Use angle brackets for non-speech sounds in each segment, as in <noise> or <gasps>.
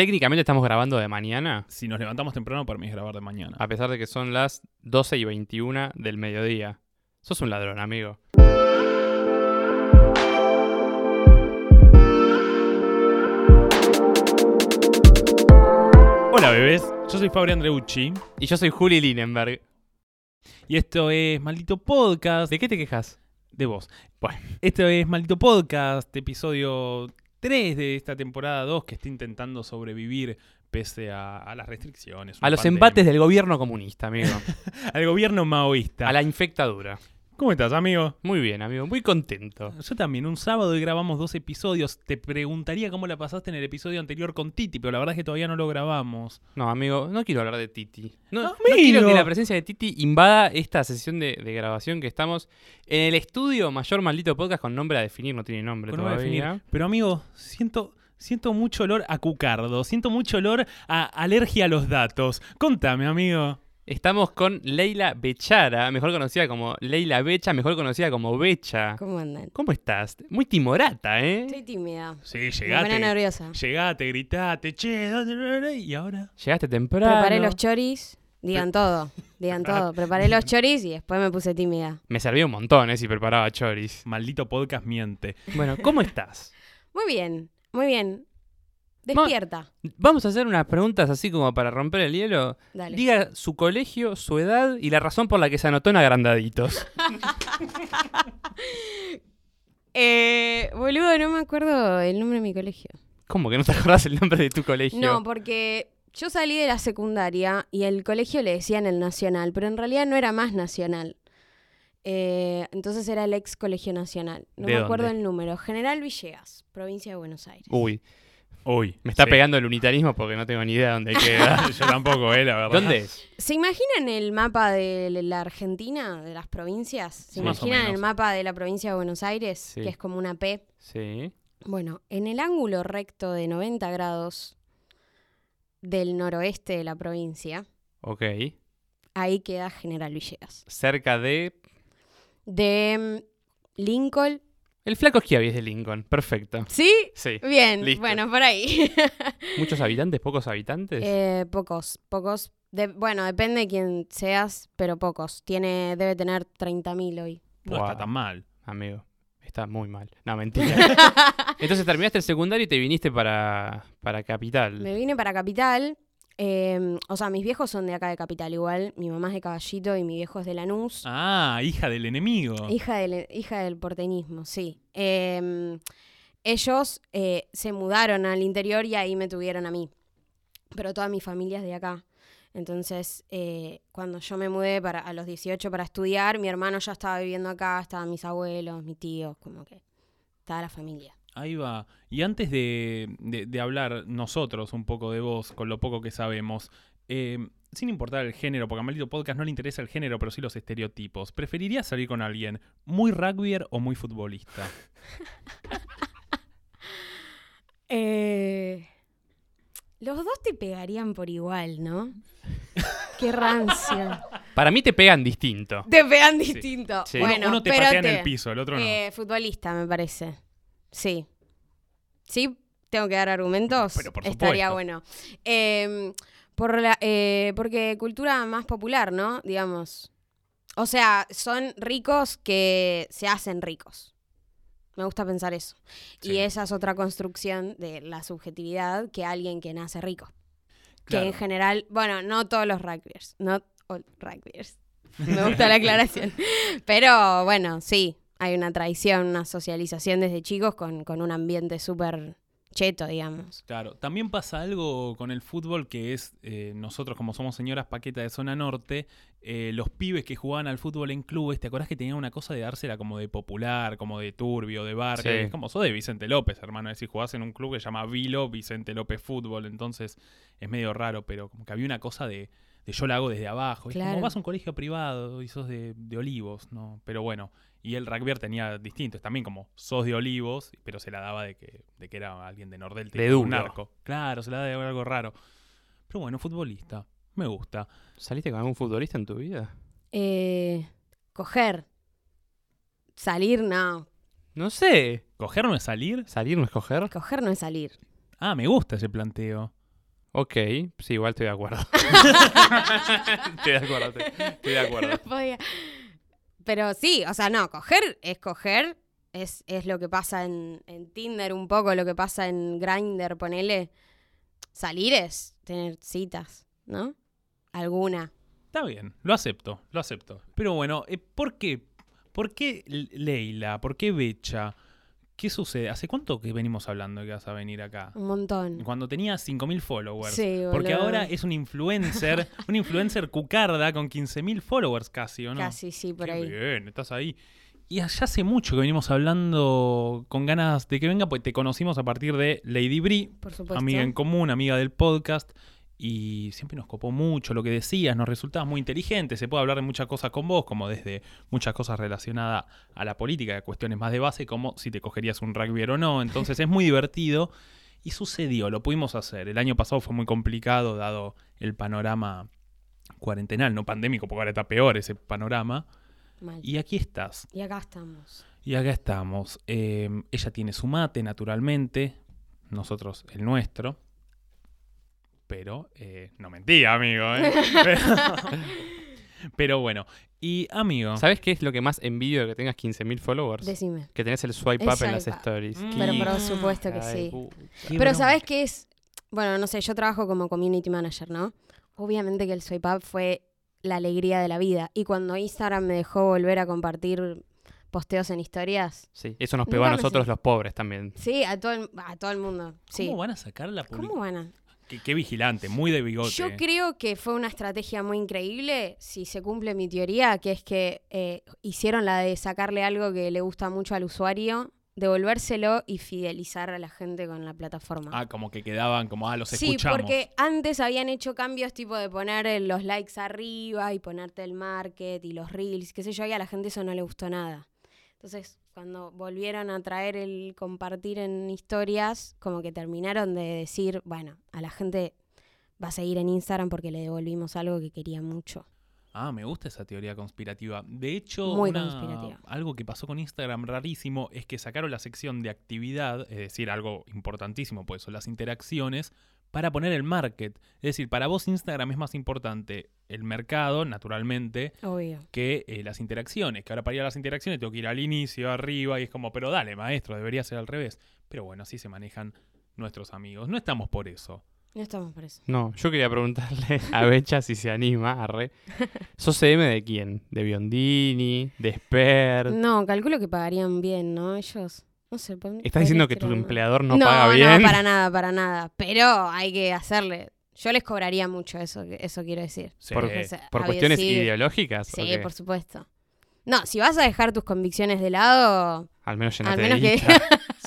técnicamente estamos grabando de mañana, Si nos levantamos temprano, para mí es grabar de mañana. a pesar de que son las 12 y 21 del mediodía. Sos un ladrón, amigo. Hola, bebés. Yo soy Fabri Andreucci. Y yo soy Juli Linenberg. Y esto es Maldito Podcast. ¿De qué te quejas? De vos. Bueno, esto es Maldito Podcast, episodio 3 de esta temporada 2 que está intentando sobrevivir pese a, a las restricciones. A los pandemia. embates del gobierno comunista, amigo. <laughs> Al gobierno maoísta. A la infectadura. ¿Cómo estás, amigo? Muy bien, amigo. Muy contento. Yo también, un sábado y grabamos dos episodios. Te preguntaría cómo la pasaste en el episodio anterior con Titi, pero la verdad es que todavía no lo grabamos. No, amigo, no quiero hablar de Titi. No, quiero que la presencia de Titi invada esta sesión de, de grabación que estamos en el estudio Mayor Maldito Podcast con nombre a definir, no tiene nombre Con nombre a todavía. definir. Pero amigo, siento, siento mucho olor a cucardo, siento mucho olor a alergia a los datos. Contame, amigo. Estamos con Leila Bechara, mejor conocida como Leila Becha, mejor conocida como Becha. ¿Cómo andan? ¿Cómo estás? Muy timorata, ¿eh? Estoy tímida. Sí, Me pone llegate. nerviosa. Llegate, gritate, che, ¿dónde- y ahora. Llegaste temprano. Preparé los choris. Digan todo. Digan todo. <laughs> Preparé los choris y después me puse tímida. Me servía un montón, ¿eh? Si preparaba choris. Maldito podcast miente. Bueno, ¿cómo estás? <laughs> Muy bien. Muy bien. Despierta. Vamos a hacer unas preguntas así como para romper el hielo. Dale. Diga su colegio, su edad y la razón por la que se anotó en agrandaditos. <laughs> Eh, boludo, no me acuerdo el nombre de mi colegio. ¿Cómo que no te acordás el nombre de tu colegio? No, porque yo salí de la secundaria y el colegio le decían el nacional, pero en realidad no era más nacional. Eh, entonces era el ex colegio nacional. No ¿De me acuerdo el número. General Villegas, provincia de Buenos Aires. Uy, Uy. me está sí. pegando el unitarismo porque no tengo ni idea dónde queda. <laughs> Yo tampoco, eh, la verdad. ¿Dónde es? ¿Se imaginan el mapa de la Argentina, de las provincias? ¿Se Sí. Imaginan el mapa de la provincia de Buenos Aires, Sí. que es como una P? Sí. Bueno, en el ángulo recto de 90 grados del noroeste de la provincia, Ok. ahí queda General Villegas. Cerca de... De mm, Lincoln. El flaco Schiavi es de Lincoln. Perfecto. ¿Sí? Sí. Bien, Listo. bueno, por ahí. <laughs> ¿Muchos habitantes? ¿Pocos habitantes? Eh, pocos, pocos. De- bueno, depende de quién seas, pero pocos. Tiene, debe tener 30.000 hoy. No Wow. está tan mal. Amigo, está muy mal. No, mentira. <laughs> Entonces terminaste el secundario y te viniste para, para Capital. Me vine para Capital. Eh, o sea, mis viejos son de acá de Capital igual. Mi mamá es de Caballito y mi viejo es de Lanús. Ah, hija del enemigo. Hija, del, hija del porteñismo, sí. Eh, ellos eh, se mudaron al interior y ahí me tuvieron a mí. Pero toda mi familia es de acá. Entonces, eh, cuando yo me mudé para, a los 18 para estudiar, mi hermano ya estaba viviendo acá, estaban mis abuelos, mis tíos, como que estaba la familia. Ahí va. Y antes de, de- de hablar nosotros un poco de vos, con lo poco que sabemos, eh, sin importar el género, porque a Maldito Podcast no le interesa el género, pero sí los estereotipos, ¿preferirías salir con alguien muy rugbyer o muy futbolista? <laughs> Eh, los dos te pegarían por igual, ¿no? <laughs> Qué rancio. Para mí te pegan distinto. Te pegan distinto. Sí. Uno- Bueno, uno, te pero patea en te- el piso, el otro no. Eh, futbolista, me parece. Sí. Sí, tengo que dar argumentos. Pero por Estaría bueno. Eh, por la, eh, porque cultura más popular, ¿no? Digamos. O sea, son ricos que se hacen ricos. Me gusta pensar eso. Sí. Y esa es otra construcción de la subjetividad que alguien que nace rico. Claro. Que en general, bueno, no todos los rugbyers, no all rugbyers. Me gusta la aclaración. <laughs> Pero bueno, sí, hay una tradición, una socialización desde chicos con, con un ambiente súper cheto, digamos. Claro, también pasa algo con el fútbol que es, eh, nosotros como somos señoras paqueta de zona norte, eh, los pibes que jugaban al fútbol en clubes, ¿te acordás que tenían una cosa de dársela como de popular, como de turbio, de bar? Sí. Es como sos de Vicente López, hermano, es decir, jugás en un club que se llama Vilo Vicente López Fútbol, entonces es medio raro, pero como que había una cosa de, de yo la hago desde abajo. Es Claro. como vas a un colegio privado y sos de, de Olivos, ¿no? Pero bueno, y el rugby tenía distintos, también como sos de Olivos, pero se la daba de que, de que era alguien de Nordelta. De un narco. Claro, se la daba de algo raro. Pero bueno, futbolista, me gusta. ¿Saliste con algún futbolista en tu vida? Eh, coger. Salir, no. No sé. ¿Coger no es salir? ¿Salir no es coger? Coger no es salir. Ah, me gusta ese planteo. Ok, sí, igual estoy de acuerdo. <laughs> <laughs> estoy de acuerdo, estoy, estoy de acuerdo. No podía. Pero sí, o sea, no, coger es coger. Es, lo que pasa en, en Tinder un poco, lo que pasa en Grindr, ponele. Salir es tener citas, ¿no? Alguna. Está bien, lo acepto, lo acepto. Pero bueno, eh, ¿por qué? ¿Por qué Leila? ¿Por qué Becha? ¿Qué sucede? ¿Hace cuánto que venimos hablando que vas a venir acá? Un montón. Cuando tenía 5.000 followers. Sí, Porque ahora es un influencer, <laughs> un influencer cucarda con 15.000 followers casi, ¿o no? Casi, sí, por Qué ahí. bien, estás ahí. Y allá hace mucho que venimos hablando con ganas de que venga, pues te conocimos a partir de Lady Brie, Por amiga en común, amiga del podcast. Y siempre nos copó mucho lo que decías, nos resultabas muy inteligente, se puede hablar de muchas cosas con vos, como desde muchas cosas relacionadas a la política, de cuestiones más de base, como si te cogerías un rugby o no. Entonces es muy divertido y sucedió, lo pudimos hacer. El año pasado fue muy complicado dado el panorama cuarentenal, no pandémico, porque ahora está peor ese panorama. Mal. Y aquí estás. Y acá estamos. Y acá estamos. Eh, ella tiene su mate, naturalmente. Nosotros el nuestro. Pero, eh, no mentía, amigo. ¿eh? <laughs> Pero, pero bueno. Y, amigo. ¿Sabes qué es lo que más envidio de que tengas 15.000 followers? Decime. Que tenés el swipe El up en las up. stories. Mm. Pero por supuesto que sí. puta. Pero. ¿sabes qué es? Bueno, no sé, yo trabajo como community manager, ¿no? Obviamente que el swipe up fue la alegría de la vida. Y cuando Instagram me dejó volver a compartir posteos en historias, Sí, eso nos pegó a nosotros los pobres también. sí, a todo el, a todo el mundo. Sí. ¿Cómo van a sacar la ¿Cómo van a? Qué, qué vigilante, muy de bigote. Yo creo que fue una estrategia muy increíble, si se cumple mi teoría, que es que eh, hicieron la de sacarle algo que le gusta mucho al usuario, devolvérselo y fidelizar a la gente con la plataforma. Ah, como que quedaban como, ah, los Sí, escuchamos. porque antes habían hecho cambios tipo de poner eh, los likes arriba y ponerte el market y los reels, qué sé yo, y a la gente eso no le gustó nada. Entonces, cuando volvieron a traer el compartir en historias, como que terminaron de decir, bueno, a la gente va a seguir en Instagram porque le devolvimos algo que quería mucho. Ah, me gusta esa teoría conspirativa. De hecho, Muy una- algo que pasó con Instagram rarísimo es que sacaron la sección de actividad, es decir, algo importantísimo, pues son las interacciones, para poner el market. Es decir, para vos Instagram es más importante el mercado, naturalmente, Obvio. que eh, las interacciones. Que ahora para ir a las interacciones tengo que ir al inicio, arriba, y es como, pero dale, maestro, debería ser al revés. Pero bueno, así se manejan nuestros amigos. No estamos por eso. No estamos por eso. No, yo quería preguntarle <laughs> a Becha si se anima, arre. <laughs> ¿Sos CM de quién? ¿De Biondini? ¿De Spert? No, calculo que pagarían bien, ¿no? Ellos. No sé. pon- ¿Estás diciendo que tu empleador no, paga bien? No, para <laughs> nada, para nada. Pero hay que hacerle. Yo les cobraría mucho eso, eso quiero decir. Sí. ¿Por, O sea, por cuestiones sí. ideológicas? ¿o Sí, por supuesto. No, si vas a dejar tus convicciones de lado, Al menos al menos de que. <laughs>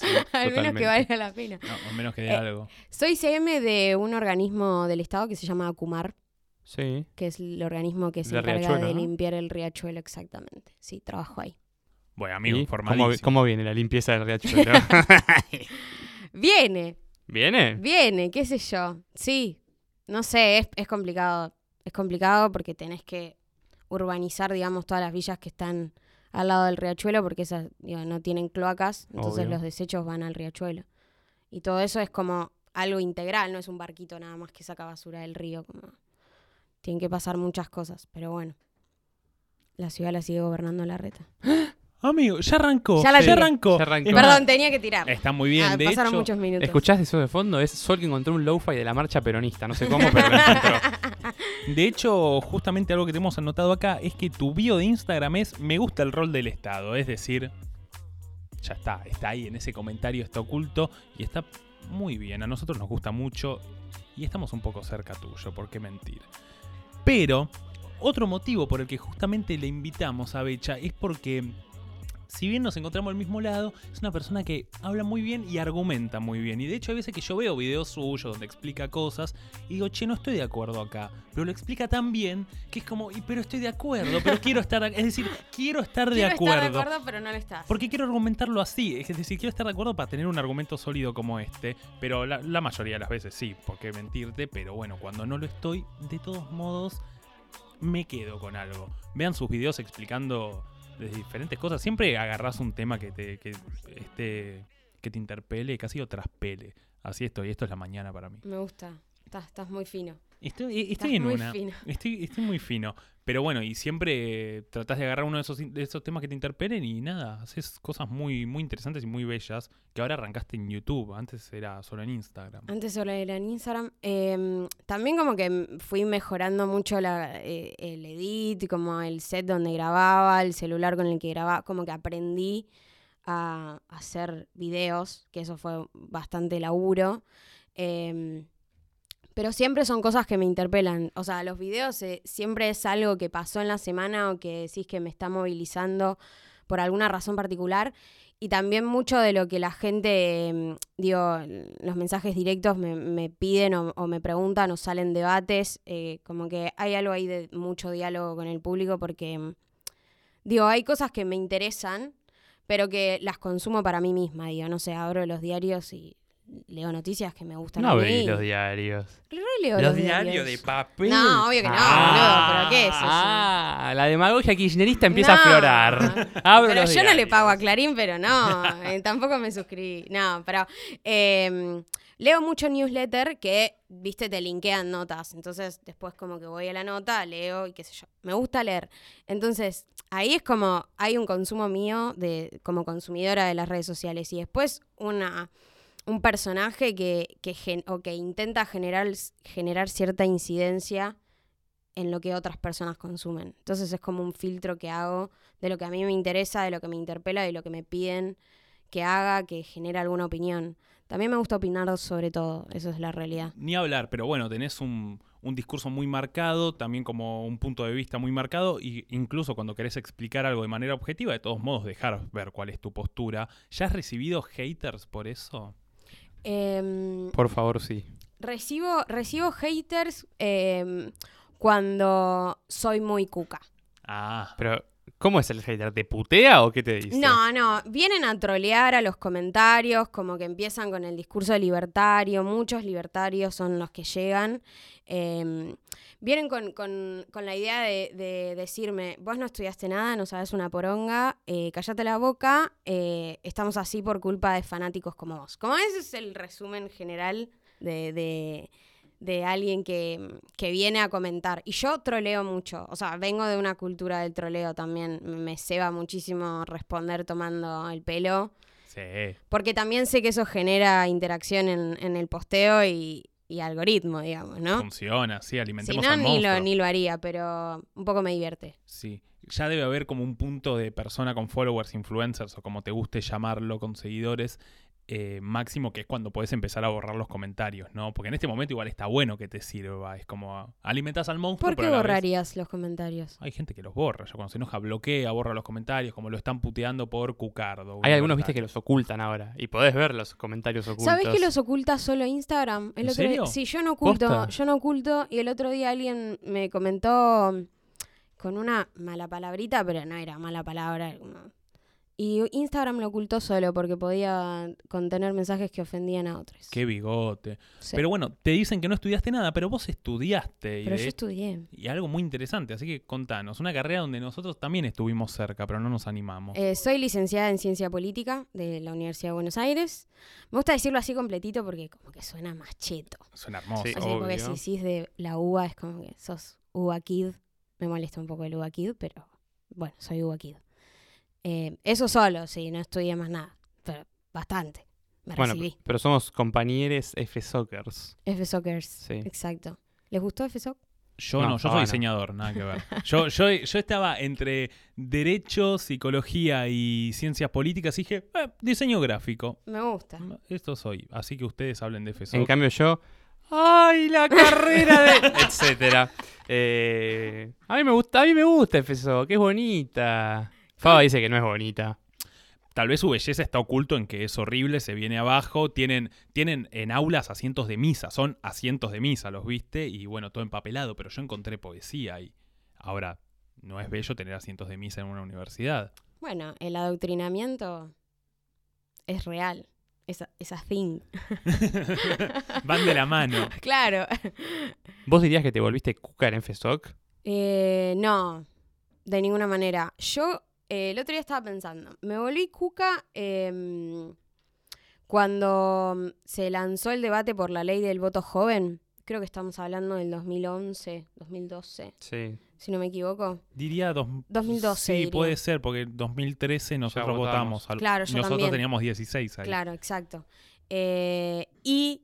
Sí, al menos que valga la pena. No, al menos que de Eh, algo. Soy CM de un organismo del Estado que se llama ACUMAR, Sí. que es el organismo que se De encarga Riachuelo, de ¿no? limpiar el riachuelo exactamente. Sí, trabajo ahí. Bueno, amigo, ¿Y formalísimo. ¿Cómo, cómo viene la limpieza del riachuelo? <laughs> <laughs> Viene, ¿Viene? viene, qué sé yo. Sí, no sé, es, es complicado. Es complicado porque tenés que urbanizar, digamos, todas las villas que están al lado del riachuelo porque esas digo, no tienen cloacas, entonces Obvio. los desechos van al riachuelo. Y todo eso es como algo integral, no es un barquito nada más que saca basura del río. Como... Tienen que pasar muchas cosas, pero bueno. La ciudad la sigue gobernando la reta. <gasps> <gasps> Amigo, ya arrancó. Ya la arrancó. Ya arrancó. Más, Perdón, tenía que tirar. Está muy bien. Ah, de pasaron hecho, muchos minutos. ¿Escuchás eso de fondo? Es Sol que encontró un lo-fi de la marcha peronista. No sé cómo, pero lo encontró. <laughs> de hecho, justamente algo que tenemos anotado acá es que tu bio de Instagram es me gusta el rol del Estado. Es decir, ya está, está ahí en ese comentario, está oculto y está muy bien. A nosotros nos gusta mucho y estamos un poco cerca tuyo, ¿por qué mentir? Pero, otro motivo por el que justamente le invitamos a Becha es porque, si bien nos encontramos al mismo lado, es una persona que habla muy bien y argumenta muy bien. Y de hecho hay veces que yo veo videos suyos donde explica cosas y digo, che, no estoy de acuerdo acá. Pero lo explica tan bien que es como, "Y, pero estoy de acuerdo, pero quiero estar... Es decir, quiero estar de Quiero acuerdo. estar de acuerdo, pero no lo estás. Porque quiero argumentarlo así, es decir, quiero estar de acuerdo para tener un argumento sólido como este, pero la, la mayoría de las veces sí, porque mentirte, pero bueno, cuando no lo estoy, de todos modos, me quedo con algo. Vean sus videos explicando de diferentes cosas, siempre agarrás un tema que te, que, este, que te interpele, casi o traspele. Así estoy, esto es la mañana para mí. Me gusta. estás, estás muy fino. Estoy, estoy en muy una. fino. Estoy, estoy muy fino. Pero bueno, y siempre tratás de agarrar uno de esos, de esos temas que te interpelen y nada, haces cosas muy, muy interesantes y muy bellas que ahora arrancaste en YouTube. Antes era solo en Instagram. Antes solo era en Instagram. Eh, también como que fui mejorando mucho la, eh, el edit, como el set donde grababa, el celular con el que grababa, como que aprendí a hacer videos, que eso fue bastante laburo. Eh, pero siempre son cosas que me interpelan. O sea, los videos eh, siempre es algo que pasó en la semana o que decís que me está movilizando por alguna razón particular. Y también mucho de lo que la gente, eh, digo, los mensajes directos me, me piden o, me preguntan o salen debates. eh, como que hay algo ahí de mucho diálogo con el público porque, mm, digo, hay cosas que me interesan, pero que las consumo para mí misma. Digo, no sé, abro los diarios y leo noticias que me gustan No a mí. veis los diarios. Leo Los los diarios de papel. No, obvio que no, boludo, pero ¿qué es eso? Ah, la demagogia kirchnerista empieza a aflorar. <laughs> Abro pero yo no le pago a Clarín, pero no, eh, tampoco me suscribí. No, pero eh, leo mucho newsletter que, viste, te linkean notas. Entonces, después como que voy a la nota, leo y qué sé yo. Me gusta leer. Entonces, ahí es como, hay un consumo mío de como consumidora de las redes sociales. Y después una un personaje que, que gen- o que intenta generar, generar cierta incidencia en lo que otras personas consumen. Entonces es como un filtro que hago de lo que a mí me interesa, de lo que me interpela, de lo que me piden que haga, que genera alguna opinión. También me gusta opinar sobre todo, eso es la realidad. Ni hablar, pero bueno, tenés un, un discurso muy marcado, también como un punto de vista muy marcado, y incluso cuando querés explicar algo de manera objetiva, de todos modos dejar ver cuál es tu postura. ¿Ya has recibido haters por eso? Em, Por favor, sí. recibo, recibo haters em, cuando soy muy cuca. Ah, Pero, ¿cómo es el hater? ¿Te putea o qué te dice? No, no, vienen a trolear a los comentarios, como que empiezan con el discurso libertario, muchos libertarios son los que llegan. eh, vienen con, con- con la idea de, de decirme, vos no estudiaste nada, no sabes una poronga, eh, cállate la boca, eh, estamos así por culpa de fanáticos como vos. Como ese es el resumen general de- de alguien que, que viene a comentar. Y yo troleo mucho, o sea, vengo de una cultura del troleo también, me ceba muchísimo responder tomando el pelo, sí. porque también sé que eso genera interacción en, en el posteo y, y algoritmo, digamos, ¿no? Funciona, sí, Si alimentemos no, al ni lo, ni lo haría, pero un poco me divierte. Sí. Ya debe haber como un punto de persona con followers, influencers o como te guste llamarlo, con seguidores eh, máximo, que es cuando puedes empezar a borrar los comentarios, ¿no? Porque en este momento igual está bueno que te sirva. Es como alimentas al monstruo. ¿Por qué vez- borrarías los comentarios? Hay gente que los borra. Ya cuando se enoja, bloquea, borra los comentarios, como lo están puteando por Cucardo. Hay algunos, viste, que los ocultan ahora. Y podés ver los comentarios ocultos. ¿Sabés que los oculta solo Instagram? El ¿En otro día- serio? sí, yo no oculto, ¿Posta? yo no oculto. Y el otro día alguien me comentó con una mala palabrita, pero no era mala palabra. como- Y Instagram lo ocultó solo porque podía contener mensajes que ofendían a otros. Qué bigote. Sí. Pero bueno, te dicen que no estudiaste nada, pero vos estudiaste. Y, Pero de- yo estudié. y algo muy interesante, así que contanos. Una carrera donde nosotros también estuvimos cerca, pero no nos animamos. Eh, soy licenciada en Ciencia Política de la Universidad de Buenos Aires. Me gusta decirlo así completito porque como que suena más cheto. Suena hermoso. Sí. Así porque Obvio. si decís de la UBA es como que sos UBA Kid. Me molesta un poco el UBA Kid, pero bueno, soy UBA Kid. Eh, eso solo, sí, no estudié más nada. Pero bastante. Me Bueno, recibí. pero somos compañeros F Sockers. F Sockers. Sí. Exacto. ¿Les gustó F Sock? Yo No, no, yo soy no. diseñador, nada que ver. <laughs> Yo, yo, yo estaba entre Derecho, Psicología y Ciencias Políticas y dije, eh, diseño gráfico. Me gusta. Esto soy. Así que ustedes hablen de FSO. En cambio yo... ¡Ay, la <laughs> carrera de...! etcétera. Eh, a mí me gusta, a mí me gusta FSO, que es bonita. Faba dice que no es bonita. Tal vez su belleza está oculto en que es horrible, se viene abajo. Tienen, tienen en aulas asientos de misa, son asientos de misa, los viste, y bueno, todo empapelado, pero yo encontré poesía ahí. Ahora, no es bello tener asientos de misa en una universidad. Bueno, el adoctrinamiento es real. Esa, esa thing. <laughs> Van de la mano. <laughs> claro. ¿Vos dirías que te volviste cuca en FSOC? Eh, no, de ninguna manera. Yo eh, el otro día estaba pensando, me volví cuca em, cuando se lanzó el debate por la ley del voto joven, creo que estamos hablando del 2011, 2012, Sí. si no me equivoco. Diría dos, 2012 Sí, diría. puede ser, porque en 2013 nosotros votamos. votamos. al- Claro, yo nosotros también. teníamos 16 ahí. Claro, exacto. Eh, y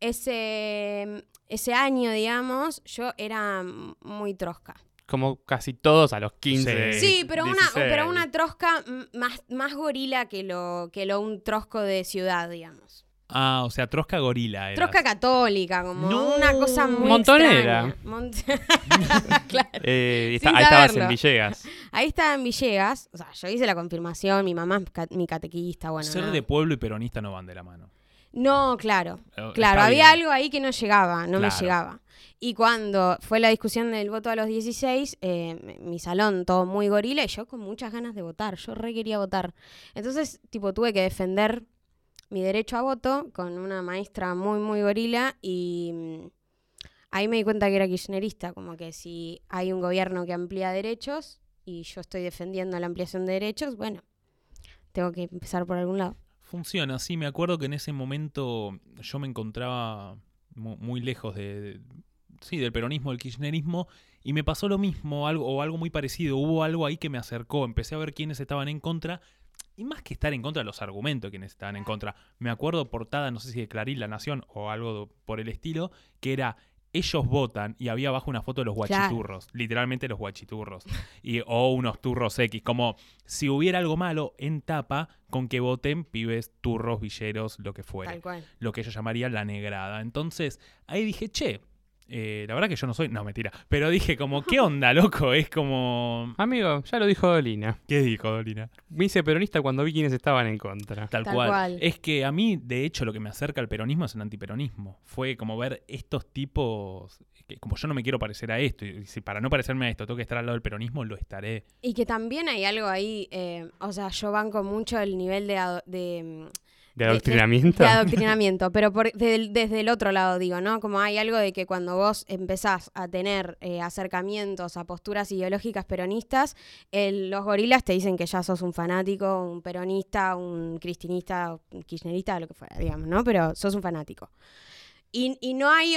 ese, ese año, digamos, yo era muy trosca. Como casi todos a los 15. Sí. Sí, pero una, 16. pero una trosca más, más gorila que lo, que lo un trosco de ciudad, digamos. Ah, o sea, Trosca Gorila era. Trosca católica, como No. una cosa muy Montonera. Mont- <laughs> <laughs> claro. Eh, está- ahí estabas en Villegas. <laughs> Ahí estaba en Villegas, o sea, yo hice la confirmación, mi mamá es ca- mi catequista, bueno. Ser de pueblo y peronista no van de la mano. No, claro. Eh, Claro, está había bien. algo ahí que no llegaba, no me llegaba. Y cuando fue la discusión del voto a los 16, eh, m- mi salón todo muy gorila y yo con muchas ganas de votar, yo re quería votar. Entonces, tipo, tuve que defender mi derecho a voto con una maestra muy, muy gorila y mm, ahí me di cuenta que era kirchnerista, como que si hay un gobierno que amplía derechos y yo estoy defendiendo la ampliación de derechos, bueno, tengo que empezar por algún lado. Funciona, sí, me acuerdo que en ese momento yo me encontraba mu- muy lejos de, sí, del peronismo, del kirchnerismo, y me pasó lo mismo, algo, o algo muy parecido. Hubo algo ahí que me acercó, empecé a ver quiénes estaban en contra, y más que estar en contra, los argumentos de quienes estaban en contra. Me acuerdo portada, no sé si de Clarín, La Nación, o algo por el estilo, que era ellos votan y había abajo una foto de los Claro. guachiturros, literalmente los guachiturros, y, o unos turros X, como si hubiera algo malo en tapa con que voten pibes, turros, villeros, lo que fuera, Tal cual. lo que ellos llamarían la negrada. Entonces ahí dije, che, eh, la verdad que yo no soy, no, mentira, pero dije como, ¿qué onda, loco? Es como... Amigo, ya lo dijo Dolina. ¿Qué dijo Dolina? Me hice peronista cuando vi quienes estaban en contra. Tal, Tal cual. cual. Es que a mí, de hecho, lo que me acerca al peronismo es el antiperonismo. Fue como ver estos tipos, que como yo no me quiero parecer a esto, y si para no parecerme a esto tengo que estar al lado del peronismo, lo estaré. Y que también hay algo ahí, eh, o sea, yo banco mucho el nivel de, ado- de, ¿De de- adoctrinamiento? de <laughs> adoctrinamiento, pero por- desde el otro lado digo, ¿no? Como hay algo de que cuando vos empezás a tener eh, acercamientos a posturas ideológicas peronistas, el- los gorilas te dicen que ya sos un fanático, un peronista, un cristinista, un kirchnerista, lo que fuera, digamos, ¿no? Pero sos un fanático. Y, y no, hay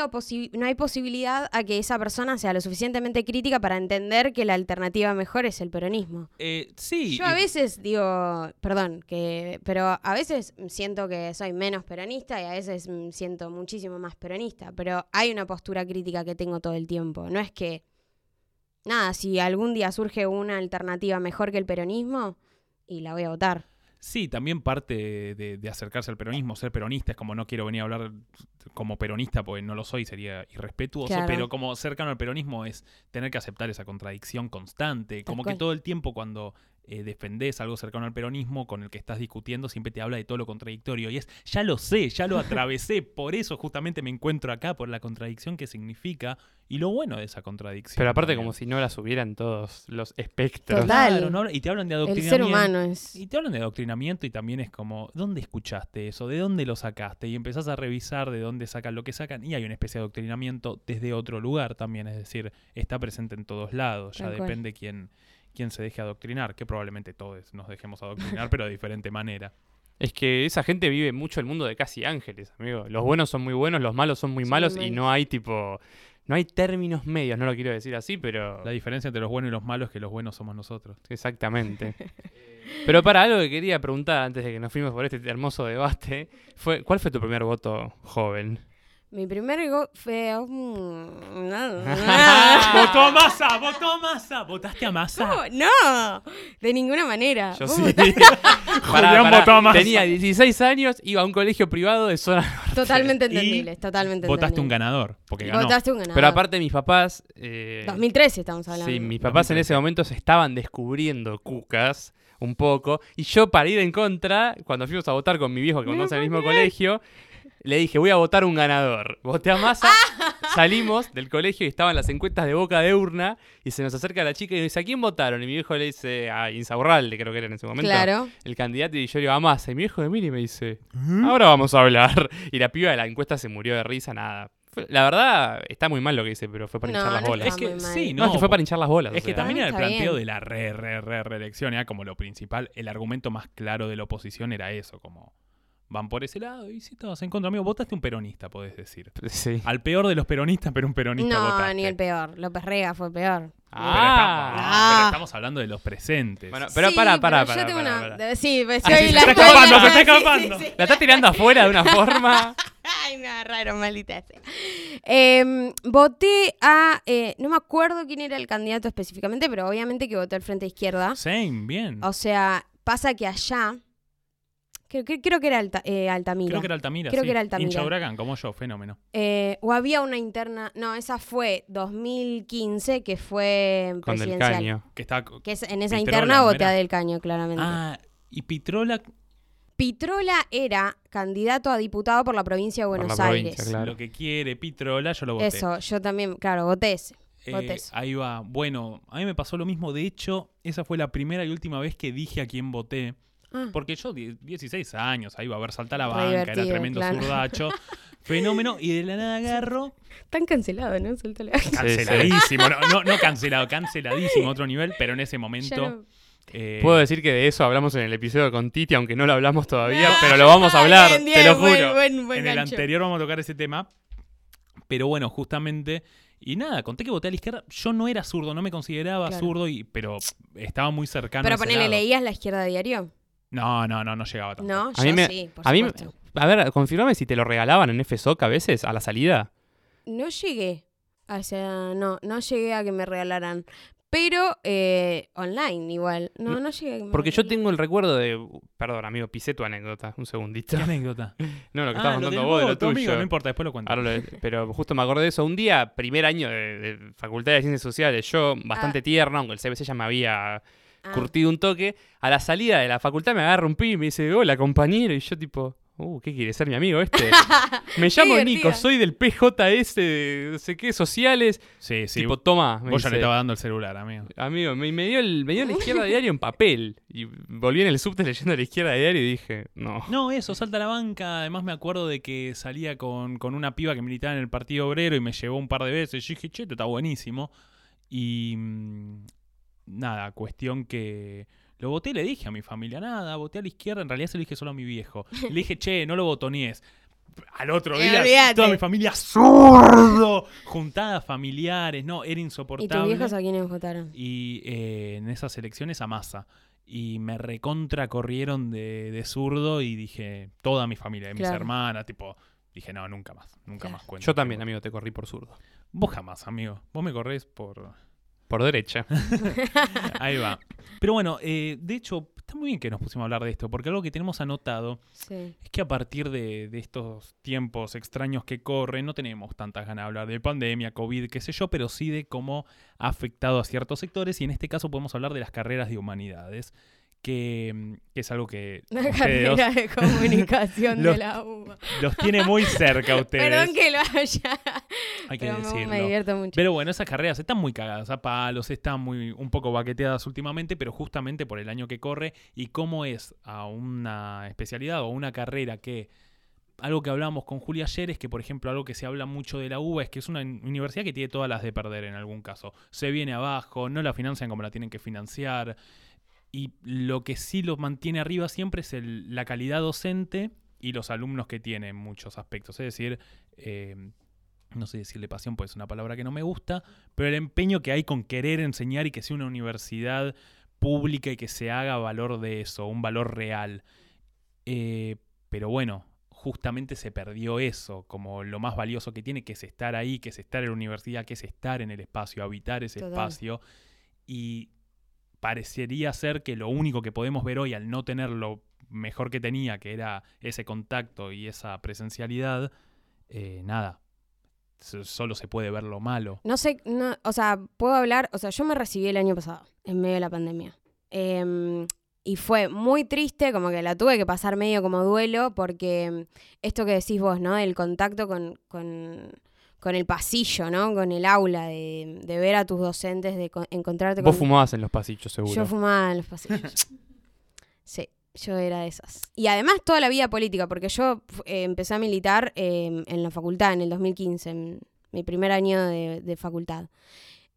no hay posibilidad a que esa persona sea lo suficientemente crítica para entender que la alternativa mejor es el peronismo. Eh, sí. Yo a veces digo, perdón, que, pero a veces siento que soy menos peronista y a veces mm, siento muchísimo más peronista, pero hay una postura crítica que tengo todo el tiempo. No es que, nada, si algún día surge una alternativa mejor que el peronismo, y la voy a votar. Sí, también parte de, de acercarse al peronismo, ser peronista, es como no quiero venir a hablar como peronista porque no lo soy, sería irrespetuoso, Claro. pero como cercano al peronismo es tener que aceptar esa contradicción constante, como que todo el tiempo cuando eh, defendés algo cercano al peronismo con el que estás discutiendo siempre te habla de todo lo contradictorio y es, ya lo sé, ya lo atravesé, <laughs> por eso justamente me encuentro acá, por la contradicción que significa y lo bueno de esa contradicción. Pero aparte como si no las hubieran todos los espectros. Total. Claro, ¿no? y te hablan de El adoctrinamiento. ser humano es... Y te hablan de adoctrinamiento y también es como, ¿dónde escuchaste eso? ¿De dónde lo sacaste? Y empezás a revisar de dónde sacan lo que sacan y hay una especie de adoctrinamiento desde otro lugar también, es decir, está presente en todos lados, ya Tal cual. depende quién, quién se deje adoctrinar, que probablemente todos nos dejemos adoctrinar, pero de diferente manera. <laughs> Es que esa gente vive mucho el mundo de casi ángeles, amigo. Los buenos son muy buenos, los malos son muy Son malos muy y no hay tipo... No hay términos medios, no lo quiero decir así, pero... La diferencia entre los buenos y los malos es que los buenos somos nosotros. Exactamente. <laughs> <laughs> Pero para algo que quería preguntar antes de que nos fuimos por este hermoso debate, fue ¿cuál fue tu primer voto joven? Mi primer go fue... no, <laughs> ¡Votó a Massa! ¡Votó a Massa! ¿Votaste a Massa? no, no, de ninguna manera. Yo sí. <laughs> Julián pará. votó a Massa. Tenía 16 años, iba a un colegio privado de zona norte. Totalmente Y entendible, totalmente Votaste un entendible. ganador, porque ganó. Votaste un ganador. Pero aparte mis papás... eh, 2013 estamos hablando. Sí, mis papás en ese momento se estaban descubriendo cucas un poco. Y yo, para ir en contra, cuando fuimos a votar con mi viejo, que en el mismo colegio, le dije, voy a votar un ganador. Voté a Massa, <laughs> salimos del colegio y estaban las encuestas de boca de urna. Y se nos acerca la chica y nos dice, ¿a quién votaron? Y mi viejo le dice, a Insaurralde, creo que era en ese momento. Claro. El candidato y yo le digo a Massa. Y mi viejo de mí y me dice, ahora vamos a hablar. <laughs> Y la piba de la encuesta se murió de risa, nada. La verdad, está muy mal lo que dice, pero fue para No, hinchar las no bolas. Es que sí, No, no, es que fue para hinchar las bolas. Es o que también era el Está planteo bien. de la re, re, re reelección, era como lo principal. El argumento más claro de la oposición era eso, como van por ese lado y si estabas en contra, amigo, votaste un peronista, podés decir. Sí. Al peor de los peronistas, pero un peronista No, votaste. ni el peor. López Rega fue peor. Pero estamos, Ah. pero estamos hablando de los presentes. Bueno, Pero Sí, para, para, pero yo para. tengo para, una- para. de- Sí, pues, Ah, sí, soy se la está escapando, se está Sí, sí, escapando. sí. La está tirando afuera de una <laughs> forma. Ay, me agarraron, maldita sea. Em, voté a. eh, no me acuerdo quién era el candidato específicamente, pero obviamente que voté al Frente Izquierda. Same, bien. O sea, pasa que allá. Creo, creo- creo que era Alta- eh, Altamira. Creo que era Altamira. Creo sí. que era Altamira. Hincha huracán, como yo, fenómeno. Eh, o había una interna. No, esa fue 2015, que fue Con Del presidencial. Caño. Que está... Que es- en esa Pitrola, interna ¿no voté a era? Del Caño, claramente. Ah, y Pitrola, Pitrola era candidato a diputado por la provincia de Por la Buenos provincia, Aires. claro. lo que quiere Pitrola, yo lo voté. Eso, yo también, claro, voté ese. Eh, voté ese. ahí va. Bueno, a mí me pasó lo mismo. De hecho, esa fue la primera y última vez que dije a quién voté. Ah, Porque yo, die- 16 años, ahí iba a ver saltar la banca, era tremendo claro. zurdacho. <laughs> Fenómeno. Y de la nada agarro. Tan cancelado, ¿no? Suelto la- Canceladísimo. No, no, no cancelado, canceladísimo. Otro nivel, pero en ese momento. eh, Puedo decir que de eso hablamos en el episodio con Titi, aunque no lo hablamos todavía, pero lo vamos a hablar, Bien, te lo juro. buen- buen en el anterior vamos a tocar ese tema. Pero bueno, justamente. Y nada, conté que voté a la izquierda. Yo no era zurdo, no me consideraba Claro. zurdo, y, pero estaba muy cercano Pero ponele. ¿leías la izquierda diario? No, no, no, no llegaba tanto. No, A yo mí me- sí, por A mí, a ver, confirmame si te lo regalaban en FSOC a veces, a la salida. No llegué. O sea, no, no llegué a que me regalaran. Pero eh, online igual. No, no llegué a que me Porque yo tengo el recuerdo de... Perdón, amigo, pisé tu anécdota, un segundito. ¿Qué <laughs> anécdota? No, lo que Ah, estabas lo contando vos de lo tuyo. amigo, no importa, después lo cuento. Ahora lo- pero justo me acordé de eso. Un día, primer año de, de Facultad de Ciencias Sociales, yo, bastante Ah. tierno, aunque el CBC ya me había Ah, curtido un toque, a la salida de la facultad me agarra un pibe y me dice, hola compañero, y yo tipo, uh, ¿qué quiere ser mi amigo este? <laughs> me llamo Nico, soy del PJS, de no sé qué, sociales. Sí, sí. tipo, toma, me vos ya le estaba dando el celular, amigo. amigo, me, me dio el, me dio la izquierda diario en papel. Y volví en el subte leyendo la izquierda diario y dije, no. No, eso, salta a la banca. Además me acuerdo de que salía con, con una piba que militaba en el Partido Obrero y me llevó un par de veces. Yo dije, che, esto está buenísimo. Y mm, nada, cuestión que lo voté y le dije a mi familia, nada, voté a la izquierda. En realidad se lo dije solo a mi viejo. <laughs> Le dije, che, no lo botoníes. Al otro Eh, día, toda mi familia zurdo. Juntadas familiares, no, era ¿Y tus insoportable. viejos a quiénes votaron? Y eh, en esas elecciones a masa. Y me recontra corrieron de, de zurdo y dije, toda mi familia, mis Claro. hermanas, tipo, dije, no, nunca más, nunca Claro. más cuento. Yo también, amigo, te corrí por zurdo. Vos jamás, amigo. Vos me corres por... Por derecha. <laughs> Ahí va. Pero bueno, eh, de hecho, está muy bien que nos pusimos a hablar de esto, porque algo que tenemos anotado Sí. es que a partir de, de estos tiempos extraños que corren, no tenemos tantas ganas de hablar de pandemia, COVID, qué sé yo, pero sí de cómo ha afectado a ciertos sectores y en este caso podemos hablar de las carreras de humanidades, que, mm, que es algo que dos carrera <laughs> de comunicación Los- de la UBA. los tiene muy cerca ustedes. <laughs> Perdón que lo haya. hay que pero decirlo. me divierto mucho. Pero bueno, esas carreras están muy cagadas a palos, están muy un poco baqueteadas últimamente, pero justamente por el año que corre y cómo es a una especialidad o una carrera que algo que hablamos con Julia ayer es que, por ejemplo, algo que se habla mucho de la UBA es que es una universidad que tiene todas las de perder en algún caso. Se viene abajo, no la financian como la tienen que financiar. Y lo que sí los mantiene arriba siempre es el- la calidad docente y los alumnos que tiene en muchos aspectos. Es decir, eh, no sé decirle pasión, pues es una palabra que no me gusta, pero el empeño que hay con querer enseñar y que sea una universidad pública y que se haga valor de eso, un valor real. Eh, pero bueno, justamente se perdió eso, como lo más valioso que tiene, que es estar ahí, que es estar en la universidad, que es estar en el espacio, habitar ese Total. espacio. Y parecería ser que lo único que podemos ver hoy, al no tener lo mejor que tenía, que era ese contacto y esa presencialidad, eh, nada, so- solo se puede ver lo malo. No sé, no, o sea, puedo hablar, o sea, yo me recibí el año pasado, en medio de la pandemia. Em, y fue muy triste, como que la tuve que pasar medio como duelo, porque em, esto que decís vos, ¿no? El contacto con, con, con el pasillo, ¿no? Con el aula, de, de ver a tus docentes, de co- encontrarte Vos con... fumabas en los pasillos, seguro. Yo fumaba en los pasillos. <laughs> sí, yo era de esas. Y además toda la vida política, porque yo eh, empecé a militar eh, en la facultad en el 2015, en mi primer año de, de facultad.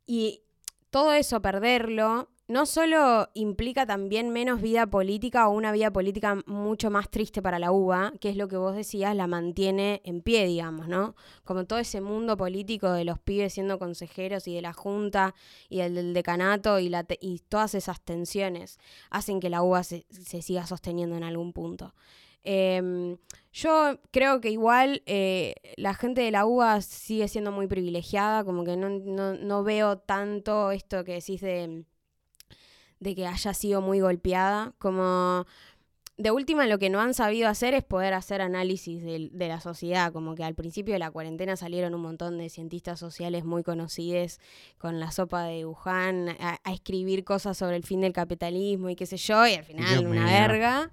Y todo eso, perderlo, no solo implica también menos vida política o una vida política mucho más triste para la UBA, que es lo que vos decías, la mantiene en pie, digamos, ¿no? Como todo ese mundo político de los pibes siendo consejeros y de la Junta y del, del decanato y, la te- y todas esas tensiones hacen que la UBA se, se siga sosteniendo en algún punto. Em, yo creo que igual eh, la gente de la UBA sigue siendo muy privilegiada, como que no, no, no veo tanto esto que decís de, de que haya sido muy golpeada, como de última lo que no han sabido hacer es poder hacer análisis de, la sociedad, como que al principio de la cuarentena salieron un montón de cientistas sociales muy conocidos con la sopa de Wuhan a, a escribir cosas sobre el fin del capitalismo y qué sé yo, y al final Dios una mío. verga.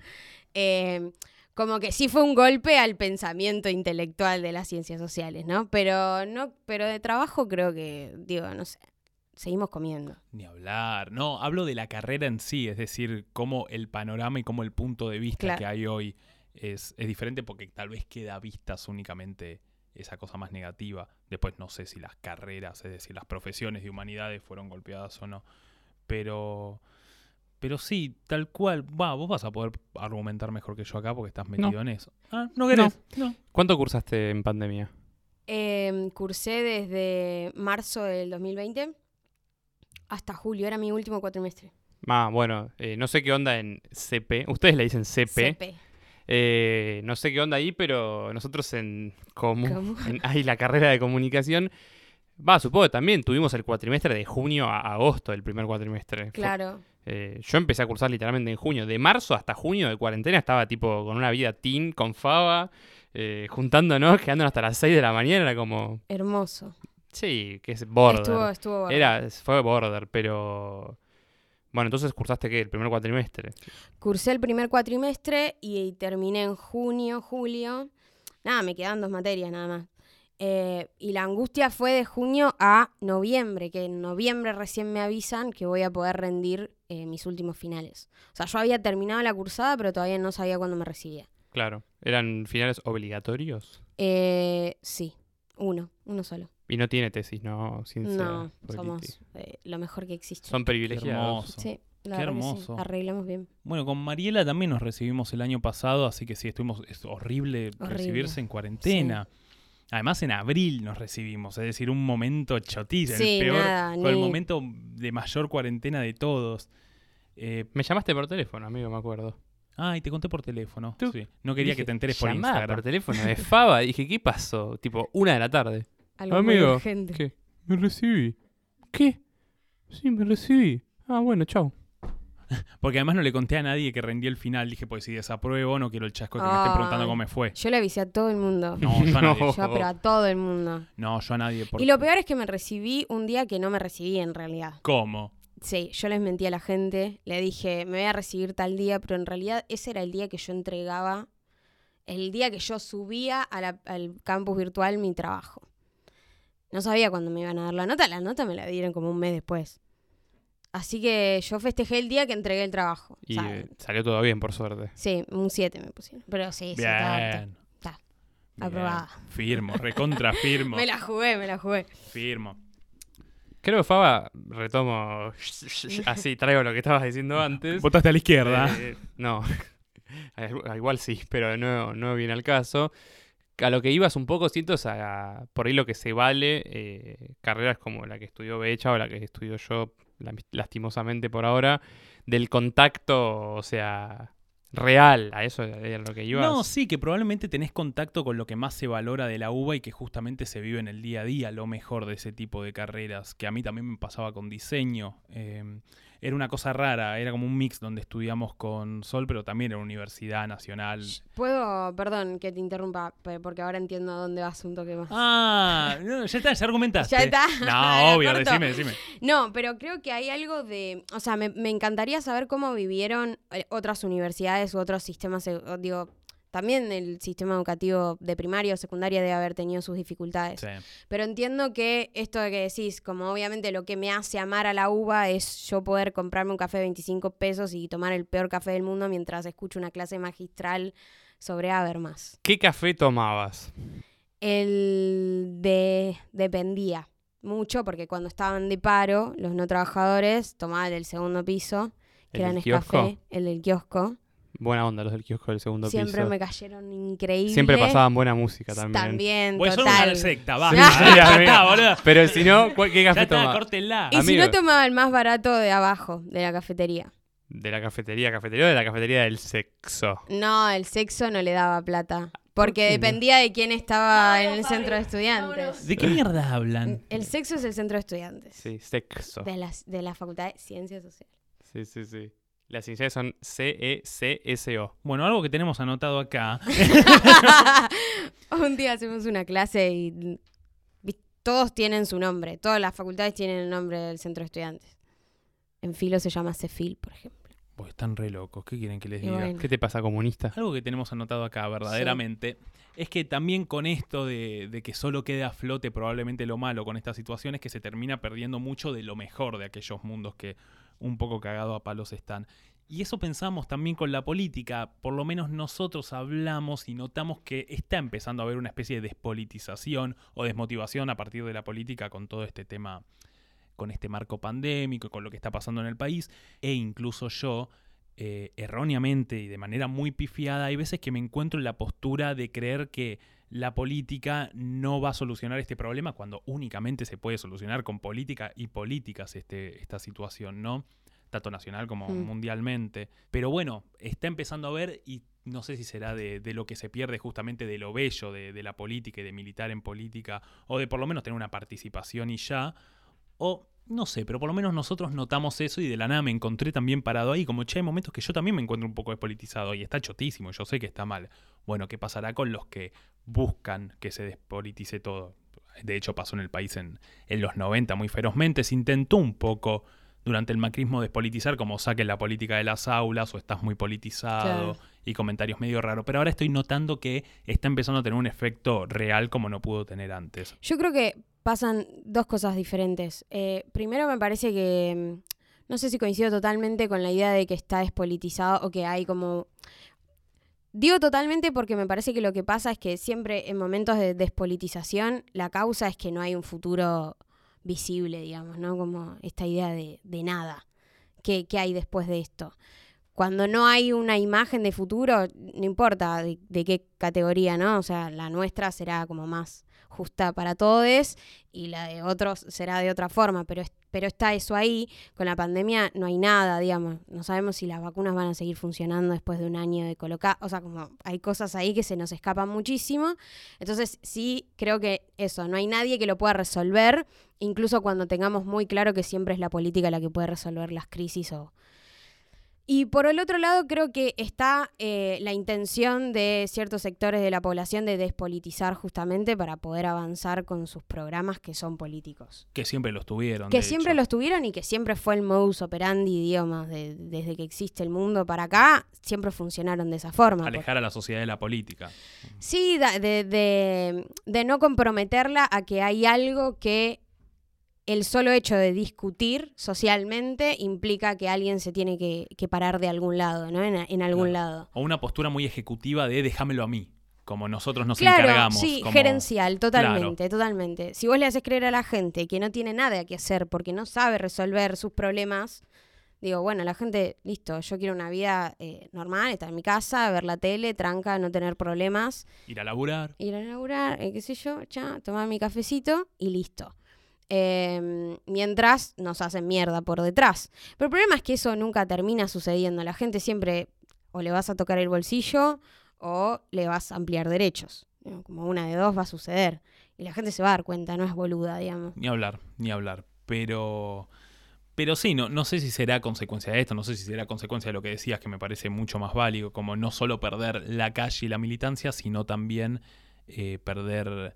Eh, como que sí fue un golpe al pensamiento intelectual de las ciencias sociales, ¿no? Pero no, pero de trabajo creo que, digo, no sé, seguimos comiendo. Ni hablar. No, hablo de la carrera en sí, es decir, cómo el panorama y cómo el punto de vista Claro. que hay hoy es, es diferente porque tal vez queda a vistas únicamente esa cosa más negativa. Después no sé si las carreras, es decir, las profesiones de humanidades fueron golpeadas o no. Pero, pero sí, tal cual. Va, vos vas a poder argumentar mejor que yo acá porque estás metido en eso. Ah, no querés. No. ¿Cuánto cursaste en pandemia? Eh, cursé desde marzo del 2020 hasta julio, era mi último cuatrimestre. Ah, bueno, eh, no sé qué onda en CP. Ustedes le dicen CP. CP. Eh, no sé qué onda ahí, pero nosotros en <laughs> en ahí la carrera de comunicación, va, supongo que también tuvimos el cuatrimestre de junio a agosto, el primer cuatrimestre. Claro. eh, yo empecé a cursar literalmente en junio. De marzo hasta junio de cuarentena estaba tipo con una vida teen, con Faba, eh, juntándonos, quedándonos hasta las 6 de la mañana. Era como, Hermoso. Sí, que es border. Estuvo, estuvo bueno. Era, fue border, pero... Bueno, entonces cursaste qué, el primer cuatrimestre. Cursé el primer cuatrimestre y terminé en junio, julio. Nada, me quedan dos materias nada más. Eh, y la angustia fue de junio a noviembre, que en noviembre recién me avisan que voy a poder rendir eh, mis últimos finales. O sea, yo había terminado la cursada, pero todavía no sabía cuándo me recibía. Claro. ¿Eran finales obligatorios? Eh, sí, uno, uno solo. Y no tiene tesis, ¿no? Ciencia No, somos eh, lo mejor que existe. Son privilegiados. hermoso. Sí, la Qué que sí, hermoso. arreglamos bien. Bueno, con Mariela también nos recibimos el año pasado, así que sí, estuvimos. Es horrible, Horrible. recibirse en cuarentena. Además, en abril nos recibimos, es decir, un momento chotísimo, Sí, el peor, nada, el momento de mayor cuarentena de todos. Eh, Me llamaste por teléfono, amigo, me acuerdo. ah, y te conté por teléfono. Tú- sí. No quería Dije, que te enteres por Instagram. por teléfono de Faba. Dije, ¿qué pasó? Tipo, una de la tarde. Algo muy Amigo, urgente. ¿Qué? Me recibí. ¿Qué? Sí, me recibí. Ah, bueno, chau. <laughs> Porque además no le conté a nadie que rendí el final. Dije, pues si desapruebo, no quiero el chasco de que me estén preguntando cómo me fue. Yo le avisé a todo el mundo. No, yo a nadie. No. <laughs> Yo, pero a todo el mundo. No, yo a nadie. por- Y lo peor es que me recibí un día que no me recibí en realidad. ¿Cómo? Sí, yo les mentí a la gente, le dije, me voy a recibir tal día, pero en realidad ese era el día que yo entregaba, el día que yo subía a la- al campus virtual mi trabajo. No sabía cuándo me iban a dar la nota, la nota me la dieron como un mes después. Así que yo festejé el día que entregué el trabajo. Y eh, salió todo bien, por suerte. sí, un 7 me pusieron. Pero sí, sí, está- está- Bien. está. Bien. Aprobada. Firmo, <laughs> recontra firmo. Me la jugué, me la jugué. Firmo. Creo que Faba, retomo, <laughs> así traigo lo que estabas diciendo antes. Votaste a la izquierda. Eh, no, <laughs> igual sí, pero no, no viene al caso. A lo que ibas un poco, siento, es a, por ahí lo que se vale, eh, carreras como la que estudió Becha o la que estudio yo, la- lastimosamente por ahora, del contacto, o sea, real, a eso era lo que ibas. No, sí, que probablemente tenés contacto con lo que más se valora de la UBA y que justamente se vive en el día a día, lo mejor de ese tipo de carreras, que a mí también me pasaba con diseño. Eh, era una cosa rara, era como un mix donde estudiamos con Sol, pero también era Universidad Nacional. Puedo, perdón que te interrumpa, porque ahora entiendo a dónde vas un toque más. Ah, no, ya está, ya argumentaste. <laughs> Ya está. No, <laughs> obvio, corto. decime, decime. No, pero creo que hay algo de, o sea, me, me encantaría saber cómo vivieron eh, otras universidades u otros sistemas, eh, digo, también el sistema educativo de primaria o secundaria debe haber tenido sus dificultades. Sí. Pero entiendo que esto de que decís, como obviamente lo que me hace amar a la uva es yo poder comprarme un café de 25 pesos y tomar el peor café del mundo mientras escucho una clase magistral sobre Habermas. ¿Qué café tomabas? El de dependía. mucho porque cuando estaban de paro, los no trabajadores tomaban el segundo piso, que ¿El era Nescafé, el del kiosco. Buena onda los del kiosco del segundo Siempre piso. me cayeron increíbles. Siempre pasaban buena música también. También, Pues son total. una secta, Sí, basta. sí, ya amigo. está, boludo. Pero si no, ¿cuál- ¿qué café toma? Y si Amigo. no tomaba el más barato de abajo, de la cafetería. De la cafetería, cafetería o de la cafetería del sexo. No, el sexo no le daba plata. Porque dependía de quién estaba en el centro de estudiantes. ¿De qué mierda hablan? El sexo es el centro de estudiantes. Sí, sexo. De, las, de la Facultad de Ciencias Sociales. Sí, sí, sí. Las iniciales son E C-E-C-S-O. Bueno, algo que tenemos anotado acá. <laughs> Un día hacemos una clase y todos tienen su nombre. Todas las facultades tienen el nombre del centro de estudiantes. En filo se llama Cefil, por ejemplo. Pues están re locos, ¿qué quieren que les diga? bueno. ¿Qué te pasa, comunista? Algo que tenemos anotado acá, verdaderamente, es que también con esto de, de que solo queda a flote probablemente lo malo con estas situaciones, que se termina perdiendo mucho de lo mejor de aquellos mundos que un poco cagado a palos están. Y eso pensamos también con la política, por lo menos nosotros hablamos y notamos que está empezando a haber una especie de despolitización o desmotivación a partir de la política con todo este tema, con este marco pandémico, con lo que está pasando en el país, e incluso yo, eh, erróneamente y de manera muy pifiada, hay veces que me encuentro en la postura de creer que la política no va a solucionar este problema cuando únicamente se puede solucionar con política y políticas este, esta situación, ¿no? Tanto nacional como Mm. mundialmente. Pero bueno, está empezando a ver y no sé si será de, de lo que se pierde justamente de lo bello de, de la política y de militar en política, o de por lo menos tener una participación y ya, o no sé, pero por lo menos nosotros notamos eso y de la nada me encontré también parado ahí. Como che, hay momentos que yo también me encuentro un poco despolitizado y está chotísimo, yo sé que está mal. Bueno, ¿qué pasará con los que buscan que se despolitice todo? De hecho, pasó en el país en, en los 90 muy ferozmente. Se intentó un poco durante el macrismo despolitizar, como saquen la política de las aulas o estás muy politizado Claro. y comentarios medio raros. Pero ahora estoy notando que está empezando a tener un efecto real como no pudo tener antes. Yo creo que pasan dos cosas diferentes. Eh, primero me parece que, mm, no sé si coincido totalmente con la idea de que está despolitizado o que hay como... Digo totalmente porque me parece que lo que pasa es que siempre en momentos de despolitización la causa es que no hay un futuro visible, digamos, ¿no? Como esta idea de, nada. ¿Qué, qué hay después de esto? Cuando no hay una imagen de futuro, no importa de, de qué categoría, ¿no? O sea, la nuestra será como más justa para todos y la de otros será de otra forma, pero, pero está eso ahí. Con la pandemia no hay nada, digamos. No sabemos si las vacunas van a seguir funcionando después de un año de colocar. O sea, como hay cosas ahí que se nos escapan muchísimo. Entonces, sí, creo que eso, no hay nadie que lo pueda resolver, incluso cuando tengamos muy claro que siempre es la política la que puede resolver las crisis o, y por el otro lado, creo que está eh, la intención de ciertos sectores de la población de despolitizar justamente para poder avanzar con sus programas que son políticos. Que siempre los tuvieron. Que siempre hecho. los tuvieron y que siempre fue el modus operandi, idiomas, de- desde que existe el mundo para acá, siempre funcionaron de esa forma. Alejar a la sociedad de la política. Sí, da- de, de- de no comprometerla a que hay algo que el solo hecho de discutir socialmente implica que alguien se tiene que, que parar de algún lado, ¿no? En, en algún Claro. lado. O una postura muy ejecutiva de déjamelo a mí. Como nosotros nos claro, encargamos. sí, como- gerencial, totalmente, totalmente. Si vos le haces creer a la gente que no tiene nada que hacer porque no sabe resolver sus problemas, digo, bueno, la gente, listo, yo quiero una vida eh, normal, estar en mi casa, ver la tele, tranca, no tener problemas. Ir a laburar. ir a laburar, eh, qué sé yo, ya, tomar mi cafecito y listo. Eh, mientras nos hacen mierda por detrás. Pero el problema es que eso nunca termina sucediendo. La gente siempre o le vas a tocar el bolsillo o le vas a ampliar derechos. Como una de dos va a suceder. Y la gente se va a dar cuenta, no es boluda, digamos. Ni hablar, ni hablar. Pero. Pero sí, no, no sé si será consecuencia de esto, no sé si será consecuencia de lo que decías, que me parece mucho más válido, como no solo perder la calle y la militancia, sino también eh, perder,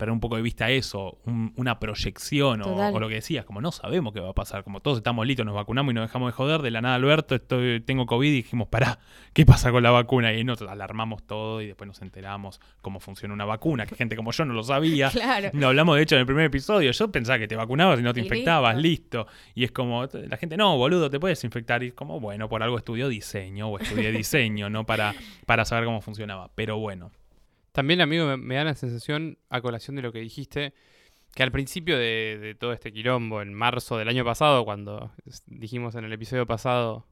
perder un poco de vista eso, un- una proyección o, lo que decías, como no sabemos qué va a pasar, como todos estamos listos, nos vacunamos y nos dejamos de joder, de la nada Alberto, estoy, tengo COVID y dijimos, pará, ¿qué pasa con la vacuna? Y nos alarmamos todo y después nos enteramos cómo funciona una vacuna, que gente como yo no lo sabía. <laughs> Claro. Lo hablamos de hecho en el primer episodio. Yo pensaba que te vacunabas y no te Y infectabas, listo. Y es como, la gente, no, boludo, te puedes infectar. Y es como, bueno, por algo estudió diseño o estudié diseño, ¿no? Para, para saber cómo funcionaba. Pero bueno, También, amigo, me, me da la sensación, a colación de lo que dijiste, que al principio de, de todo este quilombo, en marzo del año pasado, cuando dijimos en el episodio pasado,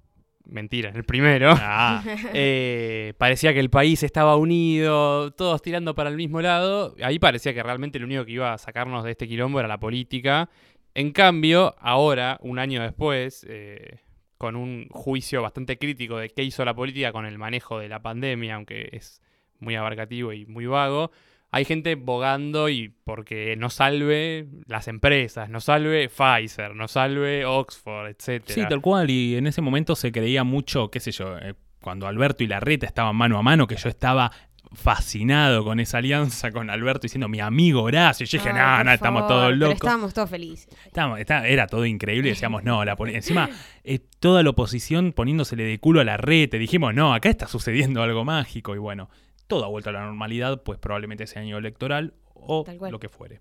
mentira, en el primero, Ah, <laughs> eh, parecía que el país estaba unido, todos tirando para el mismo lado. Ahí parecía que realmente lo único que iba a sacarnos de este quilombo era la política. En cambio, ahora, un año después, eh, con un juicio bastante crítico de qué hizo la política con el manejo de la pandemia, aunque es muy abarcativo y muy vago, hay gente bogando y porque no salve las empresas, no salve Pfizer, no salve Oxford, etcétera. sí, tal cual. Y en ese momento se creía mucho, qué sé yo, eh, cuando Alberto y Larreta estaban mano a mano, que yo estaba fascinado con esa alianza con Alberto diciendo mi amigo Horacio. Yo dije, no, no, estamos todos pero locos. estábamos todos felices. Estábamos- está- era todo increíble y decíamos, no, la encima <laughs> eh, toda la oposición poniéndosele de culo a la red. Dijimos, no, acá está sucediendo algo mágico. Y bueno, todo ha vuelto a la normalidad, pues probablemente sea año electoral o lo que fuere.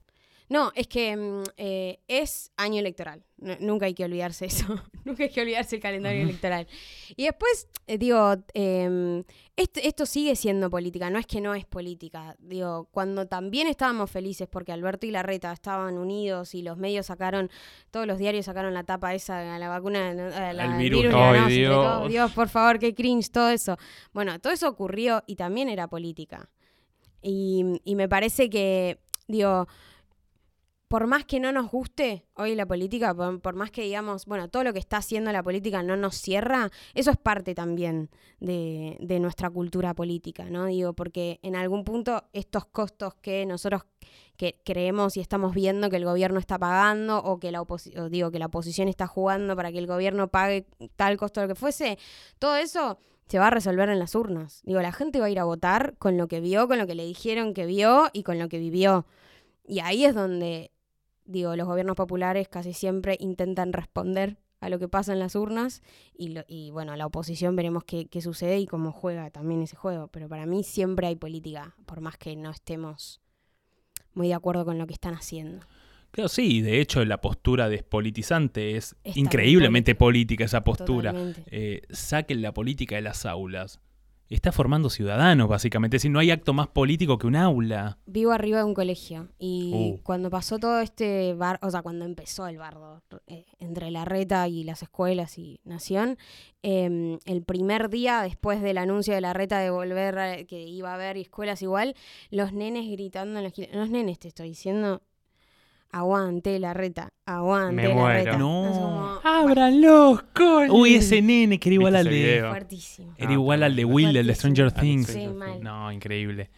No, es que mm, eh, es año electoral. No- nunca hay que olvidarse eso. <laughs> nunca hay que olvidarse el calendario electoral. Y después, eh, digo, eh, esto, esto sigue siendo política. No es que no es política. Digo, cuando también estábamos felices porque Alberto y Larreta estaban unidos y los medios sacaron, todos los diarios sacaron la tapa esa, a la vacuna, ¿no? a la- El virus. virus, ganamos entre Dios. Dios, por favor, qué cringe, todo eso. Bueno, todo eso ocurrió y también era política. Y, y me parece que, digo, por más que no nos guste hoy la política, por, más que digamos, bueno, todo lo que está haciendo la política no nos cierra, eso es parte también de, de nuestra cultura política, ¿no? Digo, porque en algún punto estos costos que nosotros que creemos y estamos viendo que el gobierno está pagando o que la oposi- o digo que la oposición está jugando para que el gobierno pague tal costo lo que fuese, todo eso se va a resolver en las urnas. Digo, la gente va a ir a votar con lo que vio, con lo que le dijeron que vio y con lo que vivió. Y ahí es donde, digo, los gobiernos populares casi siempre intentan responder a lo que pasa en las urnas y, lo- y bueno, la oposición veremos qué, qué sucede y cómo juega también ese juego. Pero para mí siempre hay política, por más que no estemos muy de acuerdo con lo que están haciendo. Claro, sí, de hecho la postura despolitizante es Está increíblemente política esa postura. Eh, saquen la política de las aulas. Está formando ciudadanos, básicamente. Es decir, no hay acto más político que un aula. Vivo arriba de un colegio y Uh. cuando pasó todo este bar, o sea, cuando empezó el bardo eh, entre la reta y las escuelas y Nación, eh, el primer día después del anuncio de la reta de volver, a- que iba a haber escuelas igual, los nenes gritando en esquina, los nenes te estoy diciendo, aguante la reta, aguante Me la muero. reta. No. Es como ¡Abran los coles! Uy, ese nene que era igual ¿Viste al ese de. video? fuertísimo. Era Ah, igual al de Will, el de. Stranger Ah, Things. Sí, sí, mal. No, increíble.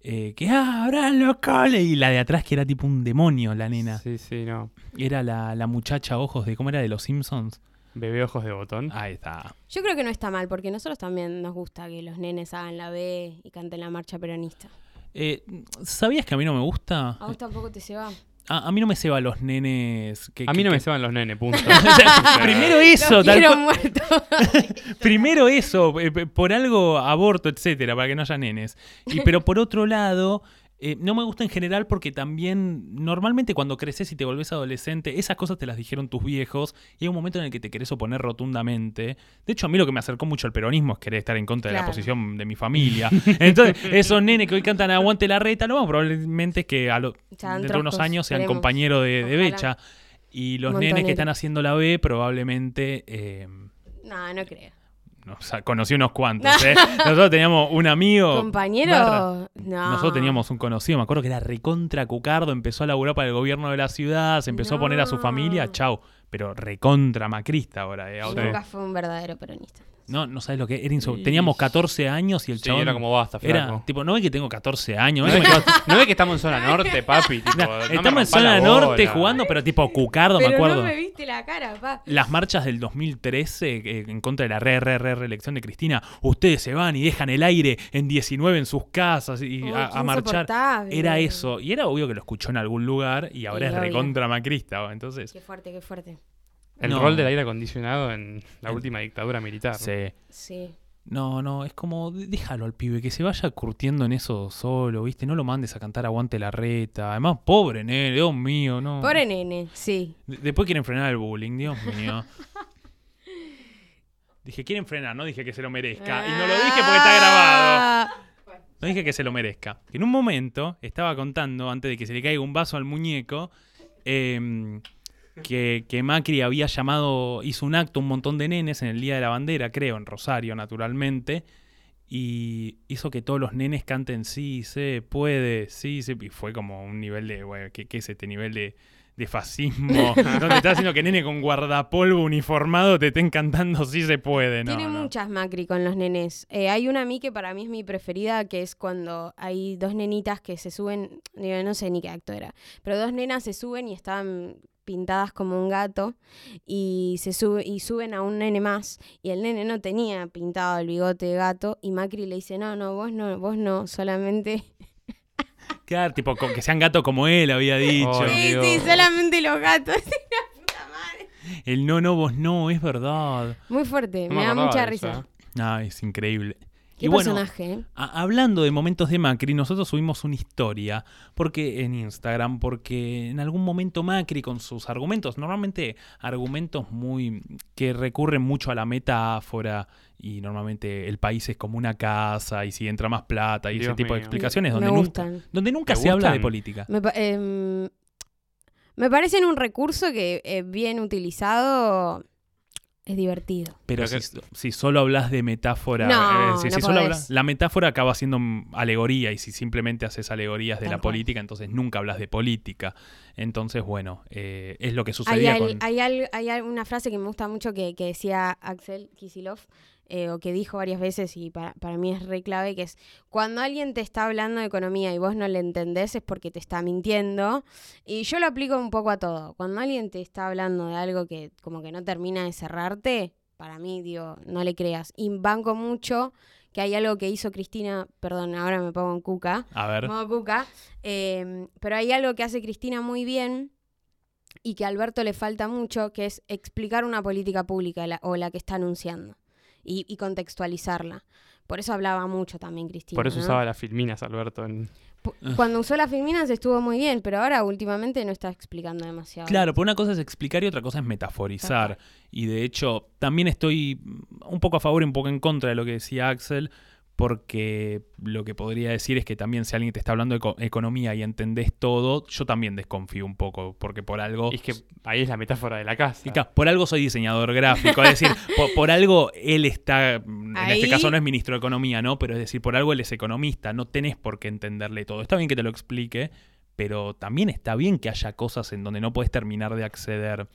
Eh, que abran los coles. Y la de atrás que era tipo un demonio, la nena. Sí, sí, no. Era la, la muchacha ojos de. ¿Cómo era? De los Simpsons. Bebé ojos de botón. Ahí está. Yo creo que no está mal, porque nosotros también nos gusta que los nenes hagan la B y canten la marcha peronista. Eh, ¿Sabías que a mí no me gusta? ¿A vos tampoco te se va? A, a mí no me ceba los nenes. Que, A mí no me que- se van los nenes, punto. <laughs> <laughs> Primero eso, tal. <laughs> Primero eso, eh, por algo aborto, etcétera, para que no haya nenes. Y, pero por otro lado, eh, no me gusta en general porque también, normalmente cuando creces y te volvés adolescente, esas cosas te las dijeron tus viejos y hay un momento en el que te querés oponer rotundamente. De hecho, a mí lo que me acercó mucho al peronismo es querer estar en contra de la posición de mi familia. <laughs> Entonces, esos nenes que hoy cantan Aguante la reta, probablemente es que a lo- dentro de unos años sean compañeros de, de. Becha. Y los nenes que están haciendo la B probablemente... eh, No, no creo. O sea, conocí unos cuantos. <laughs> ¿eh? Nosotros teníamos un amigo. Compañero, barra- no. Nosotros teníamos un conocido, me acuerdo que era recontra Cucardo, empezó a laburar para el gobierno de la ciudad, se empezó a poner a su familia, chau. Pero recontra macrista ahora. eh, Nunca fue un verdadero peronista. No, no sabes lo que era. Y- Teníamos 14 años y el Sí, chabón. era como basta, era, flaco. tipo, no ve que tengo 14 años. ¿No ¿no ves, <laughs> ve que- no estamos en zona norte, papi? <laughs> Tipo, no me estamos en zona norte jugando, pero tipo Cucardo, me acuerdo. no me viste la cara, pa. Las marchas del 2013 eh, en contra de la re, re, re, reelección de Cristina, ustedes se van y dejan el aire en 19 en sus casas y Uy, a, marchar. insoportable. Era eso. Y era obvio que lo escuchó en algún lugar y ahora Y es obvio. recontra macrista. Entonces, Qué fuerte, qué fuerte. El No. rol del aire acondicionado en la El- última dictadura militar. sí. Sí. No, no, es como, déjalo al pibe, que se vaya curtiendo en eso solo, ¿viste? No lo mandes a cantar Aguante la reta. Además, pobre nene, Dios mío, no. Pobre nene, sí. De- Después quieren frenar el bullying, Dios mío. <laughs> Dije, quieren frenar, no dije que se lo merezca. Y no lo dije porque está grabado. Ah. No dije que se lo merezca. En un momento estaba contando, antes de que se le caiga un vaso al muñeco, em, que, que Macri había llamado, hizo un acto, un montón de nenes en el Día de la Bandera, creo, en Rosario, naturalmente, y hizo que todos los nenes canten sí, se puede, sí, se... Y fue como un nivel de, bueno, ¿qué, qué es este nivel de, de fascismo? <laughs> donde está haciendo que nene con guardapolvo uniformado te estén cantando sí se puede, ¿no? Tiene no. muchas Macri con los nenes. Eh, hay una a mí que para mí es mi preferida, que es cuando hay dos nenitas que se suben, digo, no sé ni qué acto era, pero dos nenas se suben y estaban pintadas como un gato y se sube y suben a un nene más y el nene no tenía pintado el bigote de gato y Macri le dice no no vos no vos no solamente <laughs> Claro, tipo, que sean gatos como él, había dicho. Sí Dios. sí solamente los gatos <laughs> La puta madre. El no, no, vos no, es verdad. muy fuerte No me, da mucha de eso, risa ¿eh? Ah, es increíble. Qué y bueno, personaje ¿eh? a- hablando de momentos de Macri, nosotros subimos una historia porque en Instagram, porque en algún momento Macri con sus argumentos, normalmente argumentos muy que recurren mucho a la metáfora y normalmente el país es como una casa y si entra más plata y ese tipo de explicaciones me donde nunca, gustan donde nunca ¿Te se habla de política. Me, pa- em, me parecen un recurso que eh, bien utilizado es divertido. Pero si, si solo hablas de metáfora, No, es decir, no si solo podés. hablas- la metáfora acaba siendo alegoría y si simplemente haces alegorías de Tal la cual. política, entonces nunca hablas de política. Entonces, bueno, eh, es lo que Hay, sucedía al- con... hay, hay una frase que me gusta mucho que, que decía Axel Kisilov, eh, o que dijo varias veces y para, para mí es re clave, que es cuando alguien te está hablando de economía y vos no le entendés es porque te está mintiendo. Y yo lo aplico un poco a todo. Cuando alguien te está hablando de algo que como que no termina de cerrarte, para mí, digo, no le creas. Y banco mucho que hay algo que hizo Cristina, perdón, ahora me pongo en cuca, A ver, modo cuca, eh, pero hay algo que hace Cristina muy bien y que a Alberto le falta mucho, que es explicar una política pública la- o la que está anunciando y, y contextualizarla. Por eso hablaba mucho también Cristina. Por eso ¿no? usaba las filminas, Alberto. en- Pu- Cuando usó las filminas estuvo muy bien, pero ahora últimamente no está explicando demasiado. claro, pero una cosa es explicar y otra cosa es metaforizar. Y de hecho, también estoy un poco a favor y un poco en contra de lo que decía Axel, porque lo que podría decir es que también si alguien te está hablando de eco- economía y entendés todo, yo también desconfío un poco, porque por algo... Es que ahí es la metáfora de la casa. Claro, por algo soy diseñador gráfico, es decir, <laughs> por, por algo él está, en este caso no es ministro de Economía, ¿no? Pero es decir, por algo él es economista, no tenés por qué entenderle todo. Está bien que te lo explique, pero también está bien que haya cosas en donde no puedes terminar de acceder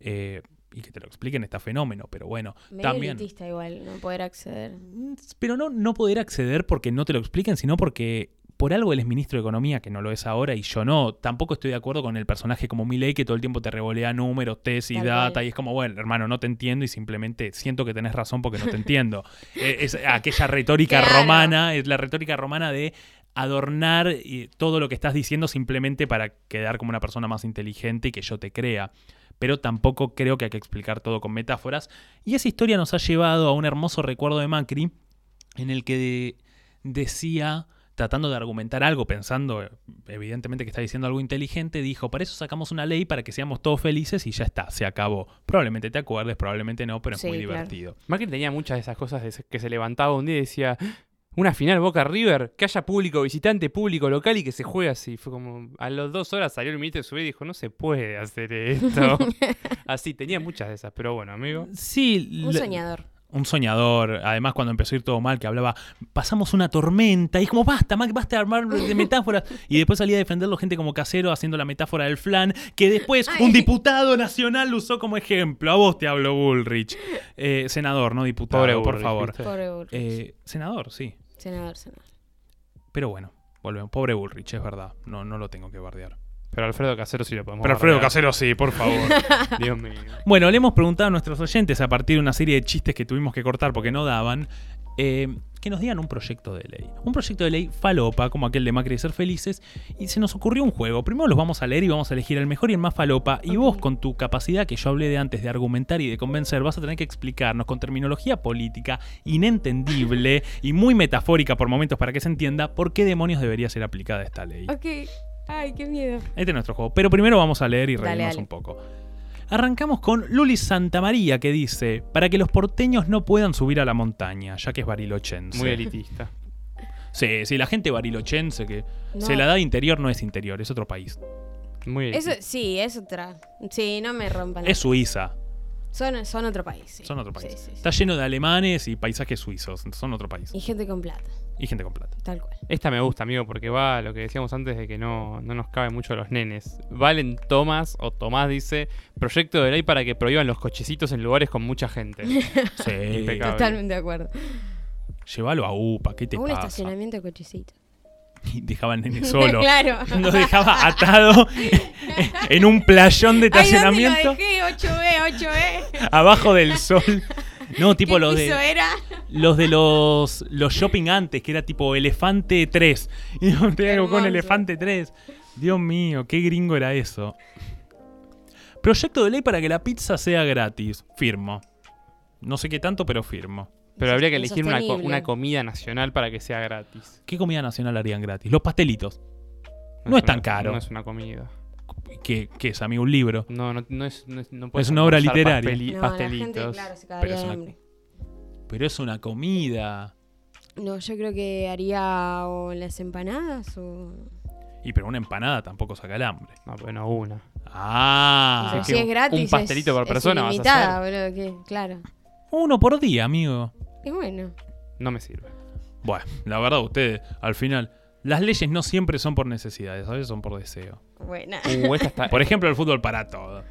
eh, y que te lo expliquen está fenómeno, pero bueno, Medio también... elitista igual, no poder acceder. Mm, Pero no, no poder acceder porque no te lo expliquen, sino porque por algo él es ministro de Economía, que no lo es ahora, y yo no. Tampoco estoy de acuerdo con el personaje como Milei, que todo el tiempo te revolea números, test y Tal data, cual. y es como, bueno, hermano, no te entiendo y simplemente siento que tenés razón porque no te entiendo. <laughs> Eh, es aquella retórica Claro. romana, es la retórica romana de adornar eh, todo lo que estás diciendo simplemente para quedar como una persona más inteligente y que yo te crea. Pero tampoco creo que hay que explicar todo con metáforas. Y esa historia nos ha llevado a un hermoso recuerdo de Macri, en el que de- decía, tratando de argumentar algo, pensando eh, evidentemente que está diciendo algo inteligente, dijo, para eso sacamos una ley para que seamos todos felices y ya está, se acabó. Probablemente te acuerdes, probablemente no, pero es Sí, muy claro. divertido. Macri tenía muchas de esas cosas de que se levantaba un día y decía, una final Boca River, que haya público visitante, público local y que se juegue así. Fue como, a las dos horas salió el ministro de su y dijo, no se puede hacer esto. <laughs> así, tenía muchas de esas, pero bueno, amigo. Sí, Un le- soñador. Un soñador, además cuando empezó a ir todo mal, que hablaba, pasamos una tormenta, y es como, basta, Mac, basta de armar de <laughs> metáforas, y después salía a defenderlo gente como casero haciendo la metáfora del flan, que después Ay. un diputado nacional lo usó como ejemplo, a vos te hablo Bullrich, Eh, senador, no diputado, Pobre por Bullrich, favor. ¿viste? Pobre Bullrich. Eh, senador, sí, senador, senador. pero bueno, volvemos, pobre Bullrich, es verdad, no, no lo tengo que bardear. Pero Alfredo Casero sí lo podemos Pero Alfredo. Casero sí, por favor. <laughs> Dios mío. Bueno, le hemos preguntado a nuestros oyentes a partir de una serie de chistes que tuvimos que cortar porque no daban, eh, que nos digan un proyecto de ley. Un proyecto de ley falopa, como aquel de Macri de ser felices, y se nos ocurrió un juego. Primero los vamos a leer y vamos a elegir el mejor y el más falopa, y vos con tu capacidad que yo hablé de antes de argumentar y de convencer, vas a tener que explicarnos con terminología política inentendible <laughs> y muy metafórica por momentos para que se entienda por qué demonios debería ser aplicada esta ley. Ok. Ay, qué miedo. Este es nuestro juego. Pero primero vamos a leer y Dale, reírnos dale. un poco. Arrancamos con Luli Santamaría que dice, para que los porteños no puedan subir a la montaña, ya que es barilochense. Muy elitista. Sí, sí, la gente barilochense que No. se la da de interior no es interior, es otro país. Muy Eso, sí, es otra. Sí, no me rompan. Es Suiza, Son, son otro país. sí. son otro país. Sí, sí, sí. Está lleno de alemanes y paisajes suizos, son otro país. Y gente con plata, Y gente con plata. tal cual. Esta me gusta, amigo, porque va a lo que decíamos antes de que no, no nos cabe mucho a los nenes. Valen Tomás, o Tomás dice, proyecto de ley para que prohíban los cochecitos en lugares con mucha gente. <laughs> Sí. Impecable. Totalmente de acuerdo. Llévalo a UPA, ¿qué te Un pasa? estacionamiento de cochecito. <laughs> Y dejaba al nene <laughs> solo. claro. Lo dejaba atado <laughs> en un playón de Ay, ¿dónde estacionamiento lo dejé? 8B, 8B. abajo del sol. No, tipo ¿Qué los piso de era? los de los los shopping antes, que era tipo Elefante 3. Y que buscar un Hermoso. Elefante 3. Dios mío, qué gringo era eso. Proyecto de ley para que la pizza sea gratis. Firmo. No sé qué tanto, pero firmo. Pero habría que elegir una, co- Insostenible. una comida nacional para que sea gratis. ¿Qué comida nacional harían gratis? Los pastelitos. No es tan caro. No es una comida. ¿Qué, qué es, amigo? Un libro. No, no, no es, no es, no puedes Es una obra literaria. pasteli- No, la pastelitos. gente, claro, se Pero es de una- hambre. Pero es una comida. No, yo creo que haría o las empanadas o... Y pero una empanada tampoco saca el hambre. No, bueno, una. Ah. Pero que si es un- gratis un pastelito es- por es persona vas a ilimitada, boludo, que- claro. Uno por día, amigo. Y bueno. No me sirve. Bueno, la verdad, ustedes, al final, las leyes no siempre son por necesidades, a veces son por deseo. Buena. Uh, esta está. <laughs> Por ejemplo, el fútbol para todo.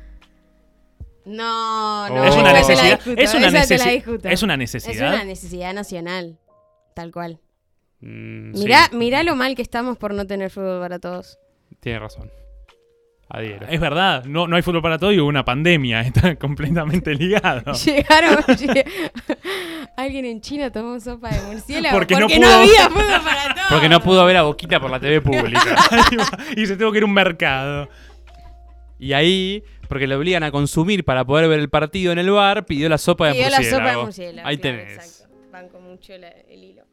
No, no. Oh. Es una esa te la necesidad. discuto, Es una, esa te la necesi- discuto. es una Es necesidad. una necesidad nacional. Tal cual. Mm, Mirá, sí, mirá lo mal que estamos por no tener fútbol para todos. tiene razón. Adhiero. Es verdad, no, no hay fútbol para todo y hubo una pandemia, <laughs> está completamente ligado. <laughs> Llegaron. lleg- Alguien en China tomó sopa de murciélago Porque porque, no no, pudo. había fútbol para todos. Porque no pudo ver a Boquita por la TV pública. <laughs> y se tuvo que ir a un mercado. y ahí, porque le obligan a consumir para poder ver el partido en el bar, pidió la sopa de Pidió la murciélago. sopa de murciélago. Ahí claro, tenés. exacto. Banco mucho la- el hilo.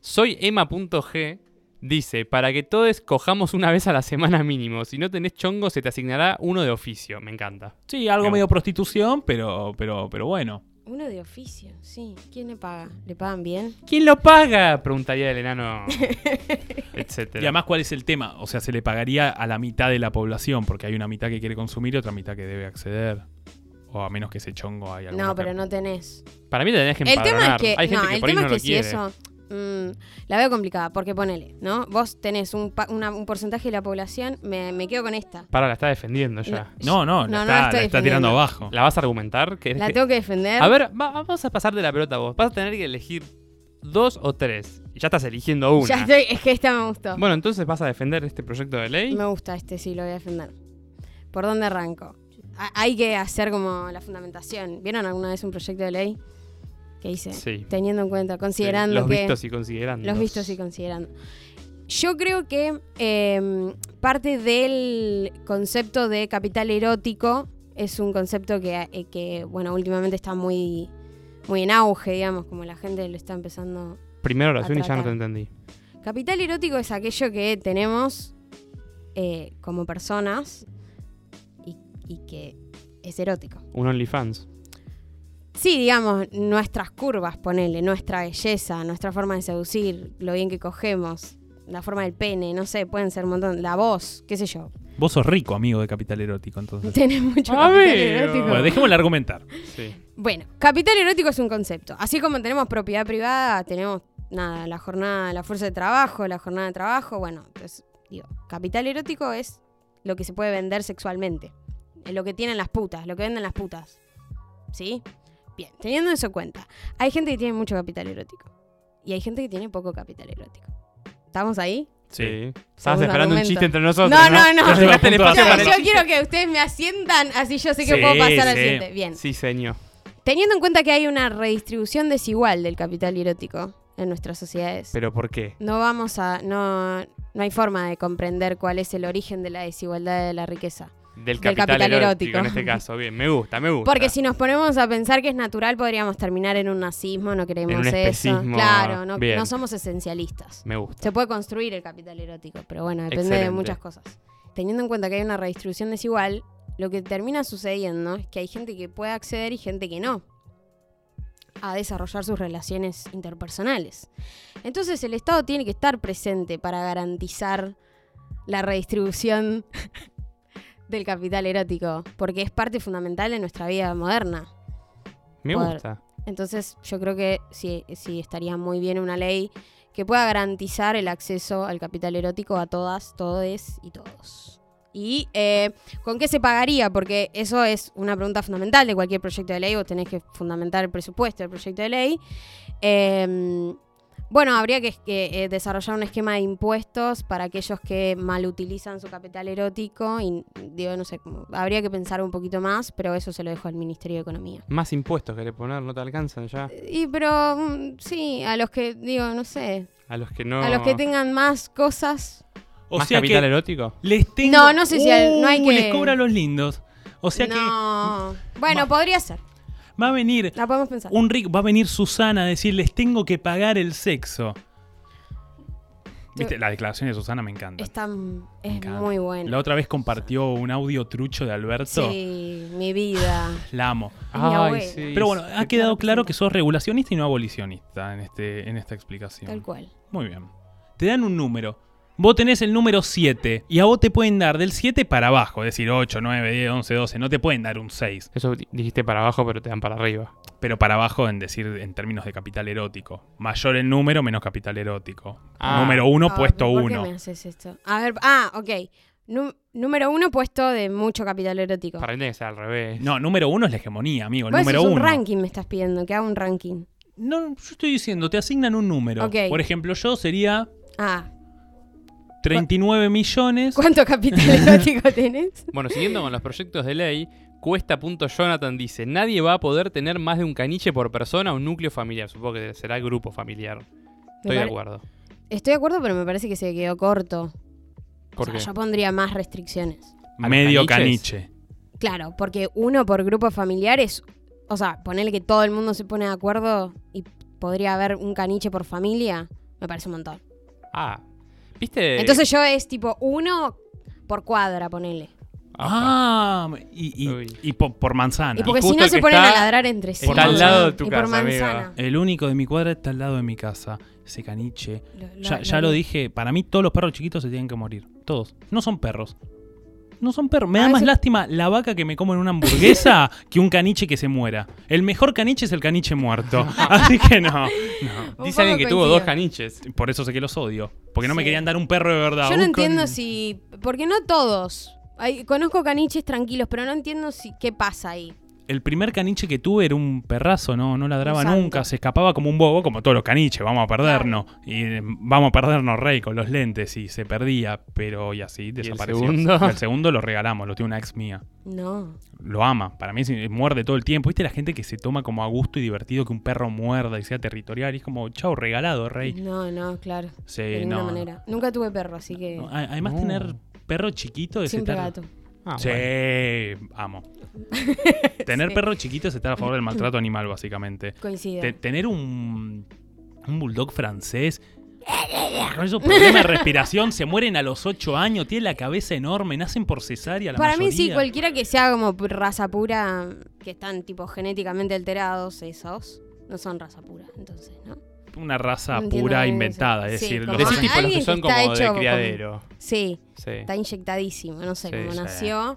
Soy Emma.g. Dice, para que todos cojamos una vez a la semana mínimo. Si no tenés chongo, se te asignará uno de oficio. Me encanta. Sí, algo Me medio prostitución, pero, pero, pero bueno. Uno de oficio, sí. ¿Quién le paga? ¿Le pagan bien? ¿Quién lo paga? Preguntaría el enano. <laughs> etcétera. Y además, ¿cuál es el tema? O sea, se le pagaría a la mitad de la población, porque hay una mitad que quiere consumir y otra mitad que debe acceder. O a menos que ese chongo hay No, pero no tenés. Para mí te tenés que El tema es que, Hay gente no, que el por ahí tema no es lo que si quiere. eso mm, la veo complicada, porque ponele, ¿no? Vos tenés un, pa- una- un porcentaje de la población, me, me quedo con esta. Para, la está defendiendo ya. No, no, No, la no está, la está tirando abajo. ¿La vas a argumentar? ¿Querés La que- tengo que defender. A ver, va- vamos a pasar de la pelota a vos. Vas a tener que elegir dos o tres. Y ya estás eligiendo una. Ya estoy, es que esta me gustó. Bueno, entonces vas a defender este proyecto de ley. Me gusta este, sí, lo voy a defender. ¿Por dónde arranco? Ha- Hay que hacer como la fundamentación. ¿Vieron alguna vez un proyecto de ley? Que hice? Sí. Teniendo en cuenta, Sí, considerando Los que... vistos y considerando. Los vistos y considerando. Yo creo que eh, parte del concepto de capital erótico es un concepto que, eh, que, bueno, últimamente está muy, muy en auge, digamos, como la gente lo está empezando. Primera oración y ya no te entendí. Capital erótico es aquello que tenemos eh, como personas y, y que es erótico. Un OnlyFans. Sí, digamos, nuestras curvas, ponele, nuestra belleza, nuestra forma de seducir, lo bien que cogemos, la forma del pene, no sé, pueden ser un montón, la voz, qué sé yo. Vos sos rico, amigo de Capital Erótico, entonces. <laughs> Tenés mucho Amigo. capital erótico. Bueno, dejémosle argumentar. Sí. Bueno, capital erótico es un concepto. Así como tenemos propiedad privada, tenemos nada, la jornada, la fuerza de trabajo, la jornada de trabajo, bueno, pues digo, capital erótico es lo que se puede vender sexualmente. Es lo que tienen las putas, lo que venden las putas. ¿Sí? Bien, teniendo eso en cuenta, hay gente que tiene mucho capital erótico y hay gente que tiene poco capital erótico. ¿Estamos ahí? Sí. Estabas esperando un chiste entre nosotros. No, no, no. Yo- quiero que ustedes me asientan, así yo sé que Sí, puedo pasar al siguiente. Bien. Sí, señor. Teniendo en cuenta que hay una redistribución desigual del capital erótico en nuestras sociedades, ¿Pero por qué? no vamos a. No, no hay forma de comprender cuál es el origen de la desigualdad de la riqueza. Del Del capital, erótico, erótico. en este caso. Bien, me gusta, me gusta. Porque si nos ponemos a pensar que es natural, podríamos terminar en un nazismo, no queremos En un eso. Claro, no, no somos esencialistas. Me gusta. Se puede construir el capital erótico, pero bueno, depende de muchas cosas. Teniendo en cuenta que hay una redistribución desigual, lo que termina sucediendo es que hay gente que puede acceder y gente que no. a desarrollar sus relaciones interpersonales. Entonces el Estado tiene que estar presente para garantizar la redistribución del capital erótico, porque es parte fundamental de nuestra vida moderna. Me Poder. gusta. Entonces yo creo que sí, sí estaría muy bien una ley que pueda garantizar el acceso al capital erótico a todas, todes y todos. ¿Y eh, con qué se pagaría? Porque eso es una pregunta fundamental de cualquier proyecto de ley. Vos tenés que fundamentar el presupuesto del proyecto de ley. Eh, bueno, habría que, que, eh, desarrollar un esquema de impuestos para aquellos que malutilizan su capital erótico. Y digo, no sé, habría que pensar un poquito más, pero eso se lo dejo al Ministerio de Economía. Más impuestos que le poner, no te alcanzan ya. Y pero mm, sí, a los que, digo, no sé, A los que no. a los que tengan más cosas. O ¿Más sea capital que erótico? les tengo... No, no sé si al- no hay Uh, que- les cobra a los lindos. O sea no. Bueno, Va- podría ser. Va a venir La podemos pensar. un rico, va a venir Susana a decir, les tengo que pagar el sexo. ¿Viste? La declaración de Susana me encanta. Está, es encanta. muy bueno. La otra vez compartió un audio trucho de Alberto. Sí, mi vida. <laughs> La amo. Mi abuela. Pero bueno, ha Sí, quedado claro, sí. que sos regulacionista y no abolicionista en, este, en esta explicación. Tal cual. Muy bien. Te dan un número. Vos tenés el número 7 y a vos te pueden dar del 7 para abajo, es decir, 8, 9, 10, 11, 12. No te pueden dar un 6, Eso di- dijiste para abajo, pero te dan para arriba. pero para abajo en decir en términos de capital erótico. Mayor el número, menos capital erótico. Ah. número 1 Ah, puesto ¿pero ¿Por qué 1. me haces esto? A ver, ah, ok. Nú- número uno puesto de mucho capital erótico. Para mí ser al revés. No, número 1 es la hegemonía, amigo. Vos número decís un 1. ranking me estás pidiendo, que haga un ranking. No, yo estoy diciendo, te asignan un número. Ok. Por ejemplo, yo sería Ah, 39 millones. ¿cuánto capital <laughs> erótico tenés? Bueno, siguiendo con los proyectos de ley, Cuesta.Jonathan dice: Nadie va a poder tener más de un caniche por persona o un núcleo familiar. Supongo que será grupo familiar. Estoy de acuerdo. Estoy de acuerdo, pero me parece que se quedó corto. O ¿Por sea, qué? yo pondría más restricciones. ¿A los Medio caniche. Claro, porque uno por grupo familiar es. O sea, ponerle que todo el mundo se pone de acuerdo y podría haber un caniche por familia, me parece un montón. Ah, ¿viste? Entonces yo es tipo uno por cuadra, ponele. Ah, y, y- Uy. y po- por manzana. Y porque si justo no el se que ponen está- a ladrar entre sí. está al lado de tu y casa, por manzana. amiga. El único de mi cuadra está al lado de mi casa. Ese caniche. Lo- lo- Ya, ya lo dije, para mí todos los perros chiquitos se tienen que morir. Todos. No son perros. No son perros. Me da más veces- lástima la vaca que me come en una hamburguesa <laughs> que un caniche que se muera. El mejor caniche es el caniche muerto. <laughs> Así que no. Dice alguien que tuvo dos caniches. Por eso sé que los odio. Porque no me querían dar un perro de verdad. Yo no entiendo si. Porque no todos. Hay- conozco caniches tranquilos, pero no entiendo si qué pasa ahí. El primer caniche que tuve era un perrazo, no, no ladraba nunca, se escapaba como un bobo, como todos los caniches, vamos a perdernos. Y eh, vamos a perdernos rey con los lentes y se perdía, pero y así desapareció. segundo? Y el segundo lo regalamos, lo tiene una ex mía. No. Lo ama, para mí muerde todo el tiempo. ¿Viste la gente que se toma como a gusto y divertido que un perro muerda y sea territorial? Y es como, chao, regalado, rey. No, no, claro. Sí, de ninguna no, no. manera. Nunca tuve perro, así que. No, Además, No. tener perro chiquito es siempre estar- gato. Ah, sí, bueno. amo. <laughs> Tener Sí. perro chiquito es estar a favor del maltrato animal, básicamente. Coincido. Te- tener un, un bulldog francés con esos problemas de respiración, se mueren a los 8 años, tiene la cabeza enorme, nacen por cesárea la Para mí sí, cualquiera que sea como raza pura, que están tipo genéticamente alterados, esos, no son raza pura, entonces, ¿no? Una raza entiendo pura inventada, es Sí, decir, los De ese tipo, los que son como hecho de criadero. Sí, Sí. está inyectadísimo, no sé, Sí, sí. nació.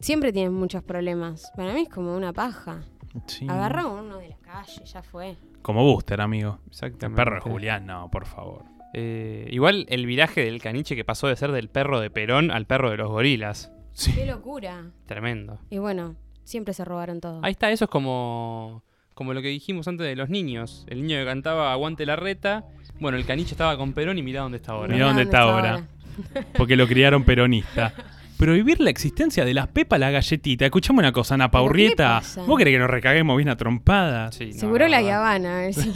Siempre tienen muchos problemas. Para mí es como una paja. Sí. Agarra uno de la calle, ya fue. Como Booster, amigo. El Exactamente. perro de Julián, no, por favor. Eh, igual el viraje del caniche que pasó de ser del perro de Perón al perro de los gorilas. Qué locura. Tremendo. Y bueno, siempre se robaron todo. Ahí está, eso es como, como lo que dijimos antes de los niños. El niño que cantaba Aguante la reta. Bueno, el caniche estaba con Perón y mirá dónde está ahora. Mirá dónde está ahora. <laughs> Porque lo criaron peronista. Prohibir la existencia de las pepas la galletita. Escuchame una cosa, Ana ¿Pero qué le Paurrieta. ¿Vos querés que nos recaguemos bien a trompadas? Sí, no, Seguro la no, no. Habana, a ver si-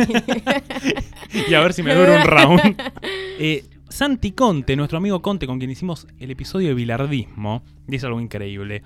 y a ver si me dura un round. <laughs> Eh, Santi Conte, nuestro amigo Conte, con quien hicimos el episodio de bilardismo, dice algo increíble.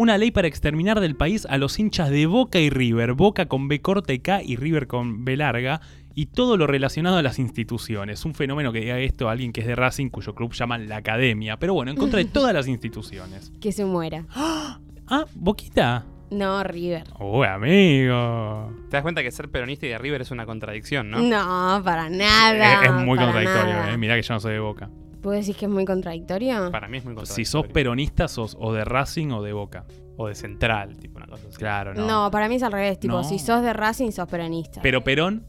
Una ley para exterminar del país a los hinchas de Boca y River, Boca con B corta y K y River con B larga, y todo lo relacionado a las instituciones. Un fenómeno que diga esto a alguien que es de Racing, cuyo club llaman la Academia, pero bueno, en contra de <laughs> todas las instituciones. que se muera. <gasps> Ah, Boquita. No, River. Uy, amigo. Te das cuenta que ser peronista y de River es una contradicción, ¿no? No, para nada. Es, es muy contradictorio, nada. eh. Mirá que yo no soy de Boca. ¿Vos decís que es muy contradictorio? Para mí es muy contradictorio. Si sos peronista, sos o de Racing o de Boca. O de central, tipo una cosa así. Claro, no. No. para mí es al revés. Tipo, No. si sos de Racing, sos peronista. Pero Perón,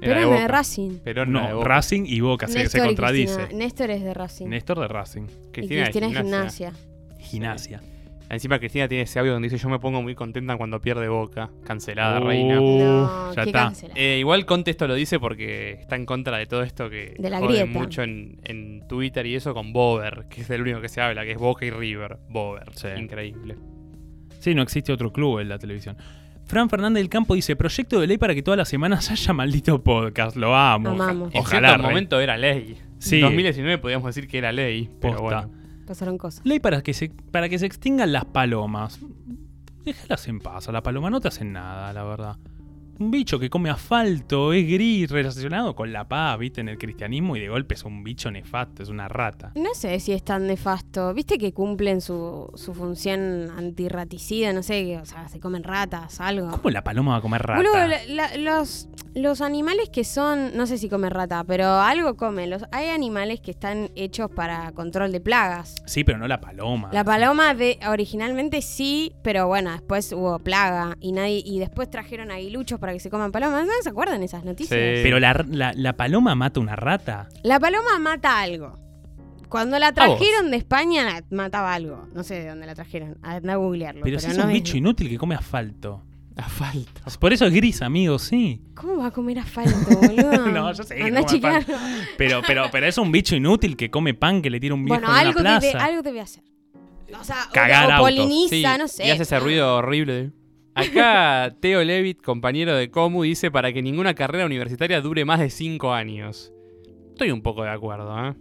Era Pero de es de Boca. Racing. Perón no, de no. Boca. Racing y Boca, se, se Néstor y contradice. Cristina. Néstor es de Racing. Néstor de Racing. y Cristina, Cristina de es gimnasia. Gimnasia. Encima Cristina tiene ese audio donde dice yo me pongo muy contenta cuando pierde Boca. Cancelada, Uh, reina. No, ya está. Eh, igual Conte esto lo dice porque está en contra de todo esto que De la joden mucho en, en Twitter y eso con Bover, que es el único que se habla, que es Boca y River. Bover, Sí. increíble. Sí, no existe otro club en la televisión. Fran Fernández del Campo dice, proyecto de ley para que todas las semanas <laughs> haya maldito podcast. Lo amo. Amamos. En Ojalá. cierto Rey. momento era ley. Sí. En 2019 podíamos decir que era ley, pero Posta. bueno. Pasaron cosas. Ley para que, se, para que se extingan las palomas. Déjalas en paz. A la paloma no te hacen nada, la verdad. Un bicho que come asfalto, es gris, relacionado con la paz, viste, en el cristianismo y de golpe es un bicho nefasto, es una rata. No sé si es tan nefasto. Viste que cumplen su, su función antirraticida, no sé, que, o sea, se comen ratas, algo. ¿Cómo la paloma va a comer rata? Boludo, la- la- los, los animales que son, no sé si comen rata, pero algo comen. Los, hay animales que están hechos para control de plagas. Sí, pero no la paloma. La paloma de originalmente sí, pero bueno, después hubo plaga y nadie y después trajeron aguiluchos para que se coman palomas. ¿No se acuerdan esas noticias? Sí. Pero la, la- la paloma mata una rata. La paloma mata algo. Cuando la A trajeron de España la- mataba algo. No sé de dónde la trajeron. Anda a googlearlo. Pero, Pero, si es no un es- bicho inútil que come asfalto. Asfalto. Por eso es gris, amigo, sí. ¿Cómo va a comer asfalto, boludo? <laughs> No, yo sé que Anda a come. Pero, pero, pero es un bicho inútil que come pan que le tira un viejo Bueno, en algo una debe, plaza. algo debe hacer. O sea, o- Cagar o, autos. poliniza, Sí, no sé. Y hace ese ruido horrible. Acá Teo Levitt, compañero de Comu, dice para que ninguna carrera universitaria dure más de 5 años. Estoy un poco de acuerdo, ¿eh?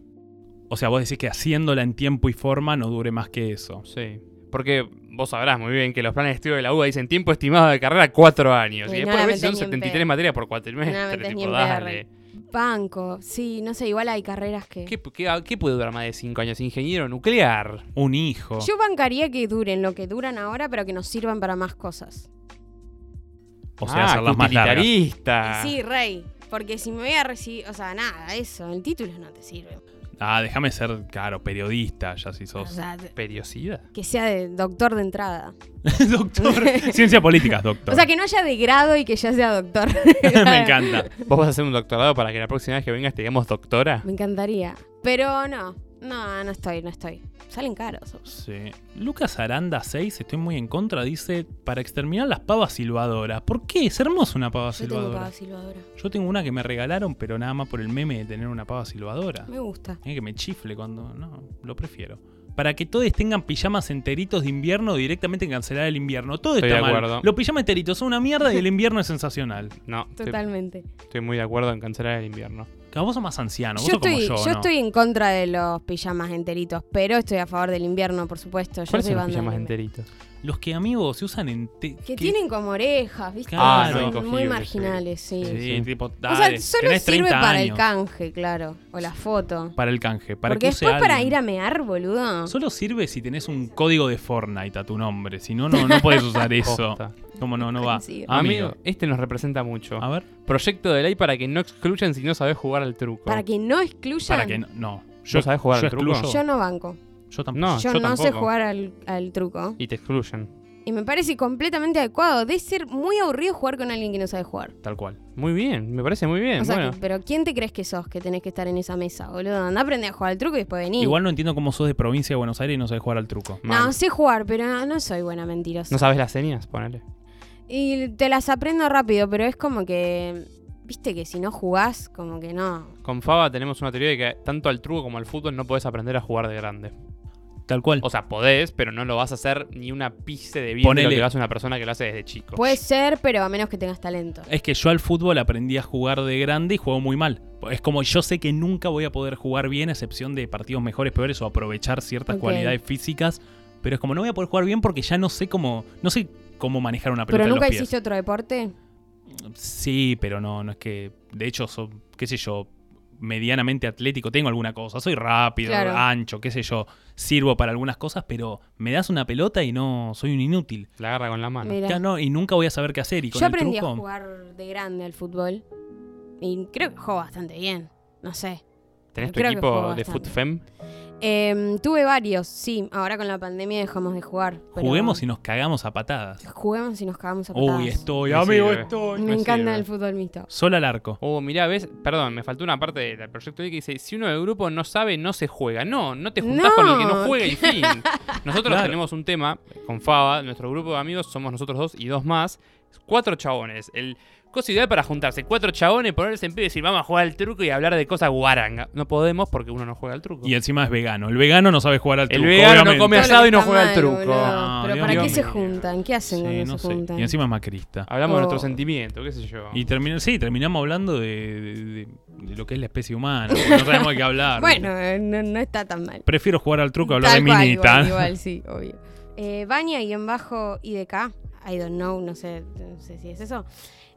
O sea, vos decís que haciéndola en tiempo y forma no dure más que eso. Sí. Porque vos sabrás muy bien que los planes de estudio de la UBA dicen tiempo estimado de carrera 4 años. Y Y después la a veces metés son ni en 73 pedo. materias por cuatrimestre. tipo, dale. Banco, sí, no sé, igual hay carreras que... ¿Qué, qué, qué puede durar más de 5 años? Ingeniero nuclear. Un hijo. Yo bancaría que duren lo que duran ahora, pero que nos sirvan para más cosas. O sea, ah, hacerlas más largas. Y sí, Rey, porque si me voy a recibir, o sea, nada, eso, el título no te sirve. Ah, déjame ser, claro, periodista, ya si O sos. sea, te- ¿Periosidad? que sea de doctor de entrada. <laughs> doctor. <laughs> Ciencia políticas, doctor. O sea, que no haya de grado y que ya sea doctor. <laughs> Me encanta. ¿Vos vas a hacer un doctorado para que la próxima vez que vengas te digamos doctora? Me encantaría. Pero no, no, no estoy, no estoy. Salen caros. Sí. Lucas Aranda 6, estoy muy en contra, dice, para exterminar las pavas silbadoras. ¿Por qué? Es hermosa una pava Yo tengo silbadora. pava silbadora. Yo tengo una que me regalaron, pero nada más por el meme de tener una pava silbadora. Me gusta. Eh, que me chifle cuando. No, lo prefiero. Para que todos tengan pijamas enteritos de invierno, directamente cancelar el invierno. Todo Estoy está de mal. acuerdo. Los pijamas enteritos son una mierda y el <laughs> invierno es sensacional. No, estoy, Totalmente. estoy muy de acuerdo en cancelar el invierno. Que vos sos más anciano, vos Yo sos como estoy, yo. yo ¿no? estoy en contra de los pijamas enteritos, pero estoy a favor del invierno, por supuesto. Yo ¿Cuáles soy son los pijamas enteritos? Los que amigos se usan en. Que tienen como orejas, ¿viste? Ah, no, Son muy marginales, sí. Sí, Sí. tipo. O sea, solo tenés sirve 30 para el canje, claro. O la foto. Para el canje. Para Porque que use después para ir a mear, boludo. Solo sirve si tenés un código de Fortnite a tu nombre. Si no, no, no podés <laughs> usar eso. Posta. ¿Cómo no? No va. Ofensivo. Amigo, este nos representa mucho. A ver. Proyecto de ley para que no excluyan si no sabes jugar al truco. Para que no excluyan. Para que no. no. ¿Vos sabés jugar yo al truco? Yo no banco. Yo tampoco. No, yo yo no sé jugar al, al truco. Y te excluyen. Y me parece completamente adecuado. Debe ser muy aburrido jugar con alguien que no sabe jugar. Tal cual. Muy bien, me parece muy bien. o sea, bueno, que- pero ¿quién te crees que sos que tenés que estar en esa mesa, boludo? Anda a aprender a jugar al truco y después vení. Igual no entiendo cómo sos de provincia de Buenos Aires y no sabés jugar al truco. mal. No, sé jugar, pero no, no soy buena mentirosa. ¿No sabes las señas? Ponele. Y te las aprendo rápido, pero es como que. Viste que si no jugás, como que no. Con Faba tenemos una teoría de que tanto al truco como al fútbol no podés aprender a jugar de grande. Tal cual. O sea, podés, pero no lo vas a hacer ni una pizca de bien de lo que lo hace una persona que lo hace desde chico. Puede ser, pero a menos que tengas talento. Es que yo al fútbol aprendí a jugar de grande y juego muy mal. Es como yo sé que nunca voy a poder jugar bien, a excepción de partidos mejores, peores o aprovechar ciertas cualidades físicas. Pero es como no voy a poder jugar bien porque ya no sé cómo. No sé cómo manejar una pelota ¿Pero en nunca los pies. hiciste otro deporte? Sí, pero no, no es que. De hecho, so- qué sé yo. medianamente atlético, tengo alguna cosa, soy rápido, Claro. ancho, qué sé yo, sirvo para algunas cosas, pero me das una pelota y no soy un inútil. La agarra con la mano. Mira. Ya no, y nunca voy a saber qué hacer. Y con Yo el aprendí truco, a jugar de grande al fútbol. Y creo que juego bastante bien. No sé. ¿Tenés tu equipo de bastante. Em, tuve varios, sí. Ahora con la pandemia dejamos de jugar. pero juguemos y nos cagamos a patadas. Juguemos y nos cagamos a patadas. Uy, estoy, Me amigo, sirve. estoy. Me me encanta sirve. el fútbol mixto. Solo al arco. Oh, mirá, ves, perdón, me faltó una parte del proyecto de que dice, si uno del grupo no sabe, no se juega. No, no te juntás No. con el que no juega y fin. <laughs> Nosotros Claro. tenemos un tema con Faba, nuestro grupo de amigos somos nosotros dos y dos más, cuatro chabones. El cosa ideal para juntarse, cuatro chabones, ponerse en pie y decir, vamos a jugar al truco y hablar de cosas guaranga. No podemos porque uno no juega al truco. Y encima es vegano. El vegano no sabe jugar al El truco. vegano no come asado y no juega al truco. No, Pero Dios ¿para qué mío. se juntan? ¿Qué hacen Sí, cuando no se sé. juntan? Y encima es macrista. Hablamos de Oh. nuestro sentimiento, qué sé yo. Y termina, sí, terminamos hablando de, de- de- de lo que es la especie humana. No sabemos de qué hablar. <laughs> Bueno, no, no está tan mal. Prefiero jugar al truco a hablar Tal de minita. Igual, igual, sí, obvio. <laughs> Eh, Baña y en bajo IDK, I don't know, no sé, no sé si es eso.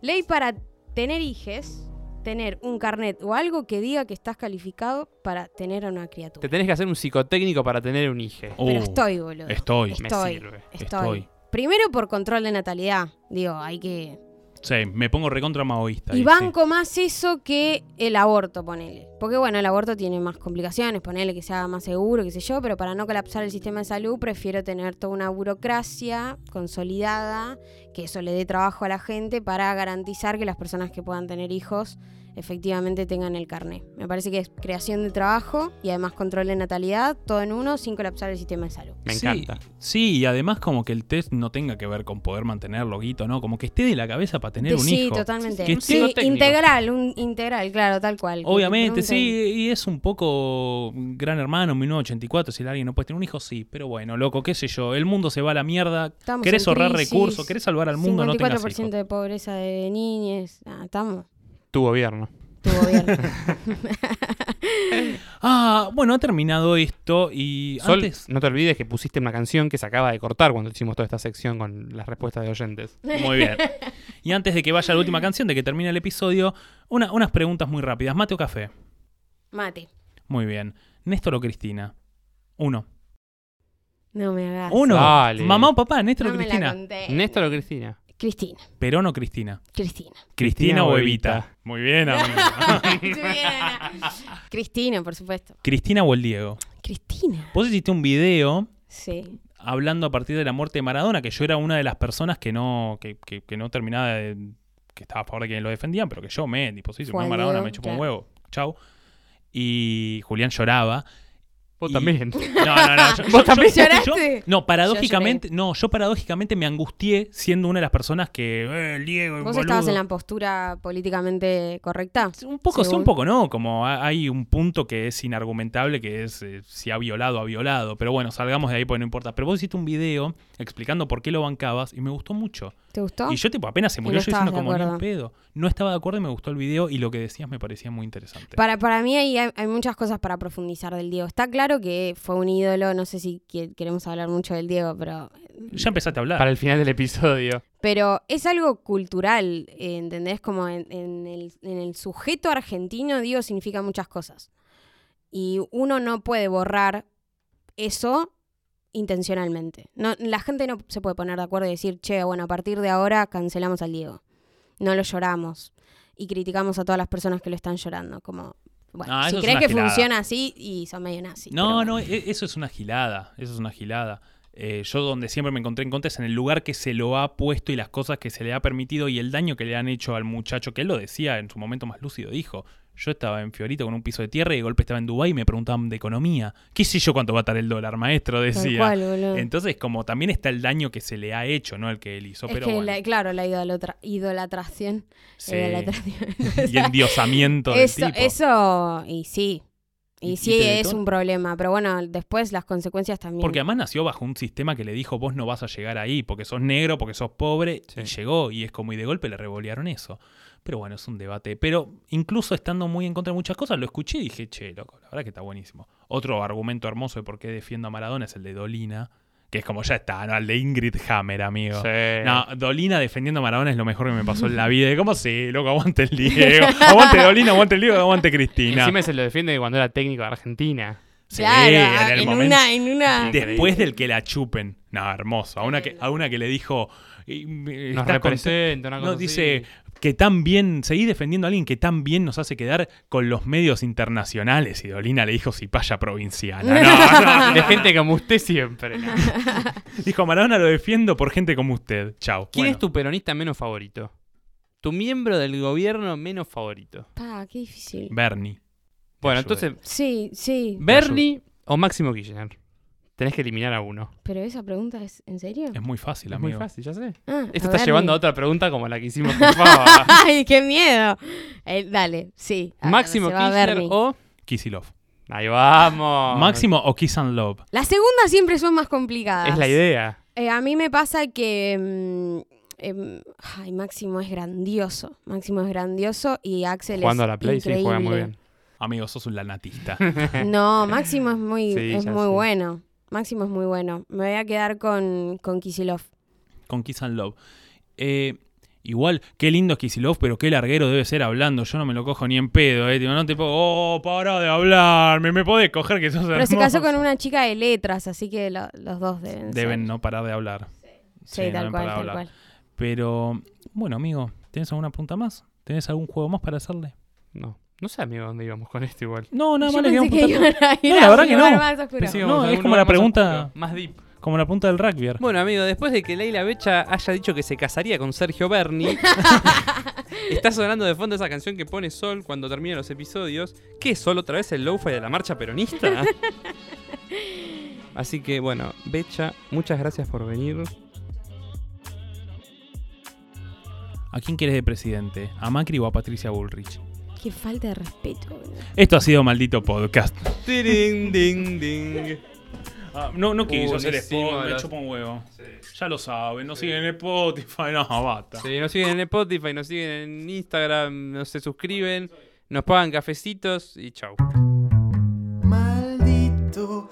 Ley para tener hijes, tener un carnet o algo que diga que estás calificado para tener a una criatura. Te tenés que hacer un psicotécnico para tener un hijo. Pero estoy, boludo. Estoy. Me sirve. Estoy. Estoy. Primero por control de natalidad. Digo, hay que. Sí, me pongo recontra maoísta. Y ahí, banco más eso que el aborto, ponele. Porque bueno, el aborto tiene más complicaciones, ponele que sea más seguro, qué sé yo, pero para no colapsar el sistema de salud prefiero tener toda una burocracia consolidada, que eso le dé trabajo a la gente para garantizar que las personas que puedan tener hijos efectivamente tengan el carné. Me parece que es creación de trabajo y además control de natalidad, todo en uno, sin colapsar el sistema de salud. Me Sí, encanta. Sí, y además como que el test no tenga que ver con poder mantenerlo, guito, ¿no? Como que esté de la cabeza para tener un sí, hijo. totalmente. Que Sí, esté- psicotécnico. integral, un integral, claro, tal cual. Obviamente, sí, y es un poco Gran Hermano 1984, si alguien no puede tener un hijo, sí, pero bueno, loco, qué sé yo, el mundo se va a la mierda, Estamos querés ahorrar crisis, recursos, querés salvar al mundo, no tengas 54% hijos. de pobreza de niñas. Ah, estamos. Tu gobierno. Tu gobierno. <laughs> Ah, bueno, ha terminado esto y Sol, antes... no te olvides que pusiste una canción que se acaba de cortar cuando hicimos toda esta sección con las respuestas de oyentes. Muy bien. Y antes de que vaya la última canción, de que termine el episodio, una- unas preguntas muy rápidas. ¿Mate o café? Mate. Muy bien. ¿Néstor o Cristina? Uno. No me hagas. Uno. Dale. Mamá o papá, Néstor No o me la Cristina. conté. ¿Néstor o Cristina? Cristina. Perón o Cristina. Cristina. Cristina o o Evita. Evita. Muy bien, <laughs> amigo. Cristina, por supuesto. Cristina o el Diego. Cristina. Vos hiciste un video Sí. hablando a partir de la muerte de Maradona, que yo era una de las personas que no, que, que- que no terminaba de. que estaba a favor de quienes lo defendían, pero que yo me, tipo, sí, si Maradona Diego, me chupa un claro. huevo. Chau. Y Julián lloraba. Vos Y- también. <laughs> No, no, no. yo- ¿Vos yo- también yo- lloraste? no, paradójicamente, no, yo paradójicamente me angustié siendo una de las personas que. Eh, Diego, ¿Vos boludo". estabas en la postura políticamente correcta? Un poco, sí, un poco no, como ha- hay un punto que es inargumentable, que es eh, si ha violado, ha violado. Pero bueno, salgamos de ahí porque no importa. Pero vos hiciste un video explicando por qué lo bancabas y me gustó mucho. ¿Te gustó? Y yo, tipo, apenas se murió, no yo diciendo como ni un pedo. No estaba de acuerdo y me gustó el video y lo que decías me parecía muy interesante. Para, para mí hay, hay muchas cosas para profundizar del Diego. Está claro que fue un ídolo, no sé si que- queremos hablar mucho del Diego, pero Ya empezaste a hablar. Para el final del episodio. Pero es algo cultural, eh, ¿entendés? Como en, en el, en el sujeto argentino, digo, significa muchas cosas. Y uno no puede borrar eso intencionalmente. No, la gente no se puede poner de acuerdo y decir, che, bueno, a partir de ahora cancelamos al Diego. No lo lloramos. Y criticamos a todas las personas que lo están llorando. Como, bueno, Ah, si crees que gilada. funciona así, y son medio nazis. No, no, e- eso es una gilada. Eso es una gilada. Eh, yo donde siempre me encontré en contra es en el lugar que se lo ha puesto y las cosas que se le ha permitido y el daño que le han hecho al muchacho, que él lo decía en su momento más lúcido, dijo. Yo estaba en Fiorito con un piso de tierra y de golpe estaba en Dubái y me preguntaban de economía. ¿Qué sé yo cuánto va a estar el dólar, maestro? Decía. cual. Entonces, como también está el daño que se le ha hecho, no el que él hizo. es pero que, bueno, la- claro, la idolatra- idolatración. sí. idolatración. <laughs> y endiosamiento del Eso, tipo. eso, y sí. Y, Y- sí es un problema, pero bueno, después las consecuencias también. Porque además nació bajo un sistema que le dijo vos no vas a llegar ahí porque sos negro, porque sos pobre, Sí. y llegó y es como y de golpe le revolearon eso. Pero bueno, es un debate. Pero incluso estando muy en contra de muchas cosas, lo escuché y dije, che, loco, la verdad que está buenísimo. Otro argumento hermoso de por qué defiendo a Maradona es el de Dolina, que es como ya está, ¿no? Al de Ingrid Hammer, amigo. Sí. No, Dolina defendiendo a Maradona es lo mejor que me pasó en la vida. ¿Cómo sí? Loco, aguante el Diego. Aguante Dolina, aguante el Diego, aguante Cristina. Encima se lo defiende cuando era técnico de Argentina. Sí, claro, en el en momento. una, en una. Después del que la chupen. No, hermoso. A una que, a una que le dijo. eh, Nos representa, una cosa No, así. Que tan bien, seguí defendiendo a alguien que tan bien nos hace quedar con los medios internacionales. Y Dolina le dijo cipaya provinciana. No, no, De gente como usted siempre. ¿no? <laughs> Dijo Maradona lo defiendo por gente como usted. Chao. ¿Quién Bueno, es tu peronista menos favorito? Tu miembro del gobierno menos favorito. Pa, qué difícil. Bernie. Bueno, entonces, Sí, sí. ¿Bernie o Máximo Kirchner? Tenés que eliminar a uno. Pero esa pregunta es, ¿en serio? Es muy fácil, Es muy fácil, ya sé. Ah, Esto está ver, llevando a otra pregunta como la que hicimos con. <laughs> Ay, qué miedo. Eh, dale, sí. Ah, Máximo Kirchner o... Kisilov. Ahí vamos. Máximo o Kiss and Love. Las segundas siempre son más complicadas. Es la idea. Eh, a mí me pasa que. mm, em, ay, Máximo es grandioso. Máximo es grandioso y Axel Jugando es. a la Play, sí, increíble. juega muy bien. Amigo, sos un lanatista. <laughs> No, Máximo es muy, Sí, es muy sé. bueno. Máximo es muy bueno. Me voy a quedar con, con Kisilov. con Kiss and Love. Eh, igual, qué lindo es Kisilov, pero qué larguero debe ser hablando. Yo no me lo cojo ni en pedo, eh. Digo, no te puedo. Oh, para de hablarme. Me podés coger que sos Pero se casó con una chica de letras, así que lo- los dos deben Deben ser. no parar de hablar. Sí, tal cual, tal hablar. cual. Pero, bueno, amigo, ¿tenés alguna pregunta más? ¿Tenés algún juego más para hacerle? No. No sé, amigo, dónde íbamos con esto igual. No, nada Yo más le que preguntar- iban a ir No, la a verdad un que lugar no. oscuro. Pensé No, es como la pregunta- Más deep. Como la pregunta del rugby. Bueno, amigo, después de que Leila Becha haya dicho que se casaría con Sergio Berni, <laughs> está sonando de fondo esa canción que pone Sol cuando terminan los episodios. ¿Qué es Sol otra vez el lo-fi de la marcha peronista? <laughs> Así que, bueno, Becha, muchas gracias por venir. ¿A quién querés de presidente? ¿A Macri o a Patricia Bullrich? Qué falta de respeto. Esto ha sido maldito podcast. Tiring, ding, ding. Ah, no, no quiso Uh, hacer spot, me chupa un huevo. Ya lo saben, no siguen en Spotify, <laughs> no, basta. Sí, nos siguen en Spotify, nos siguen en Instagram, nos se suscriben, nos pagan cafecitos y chau. Maldito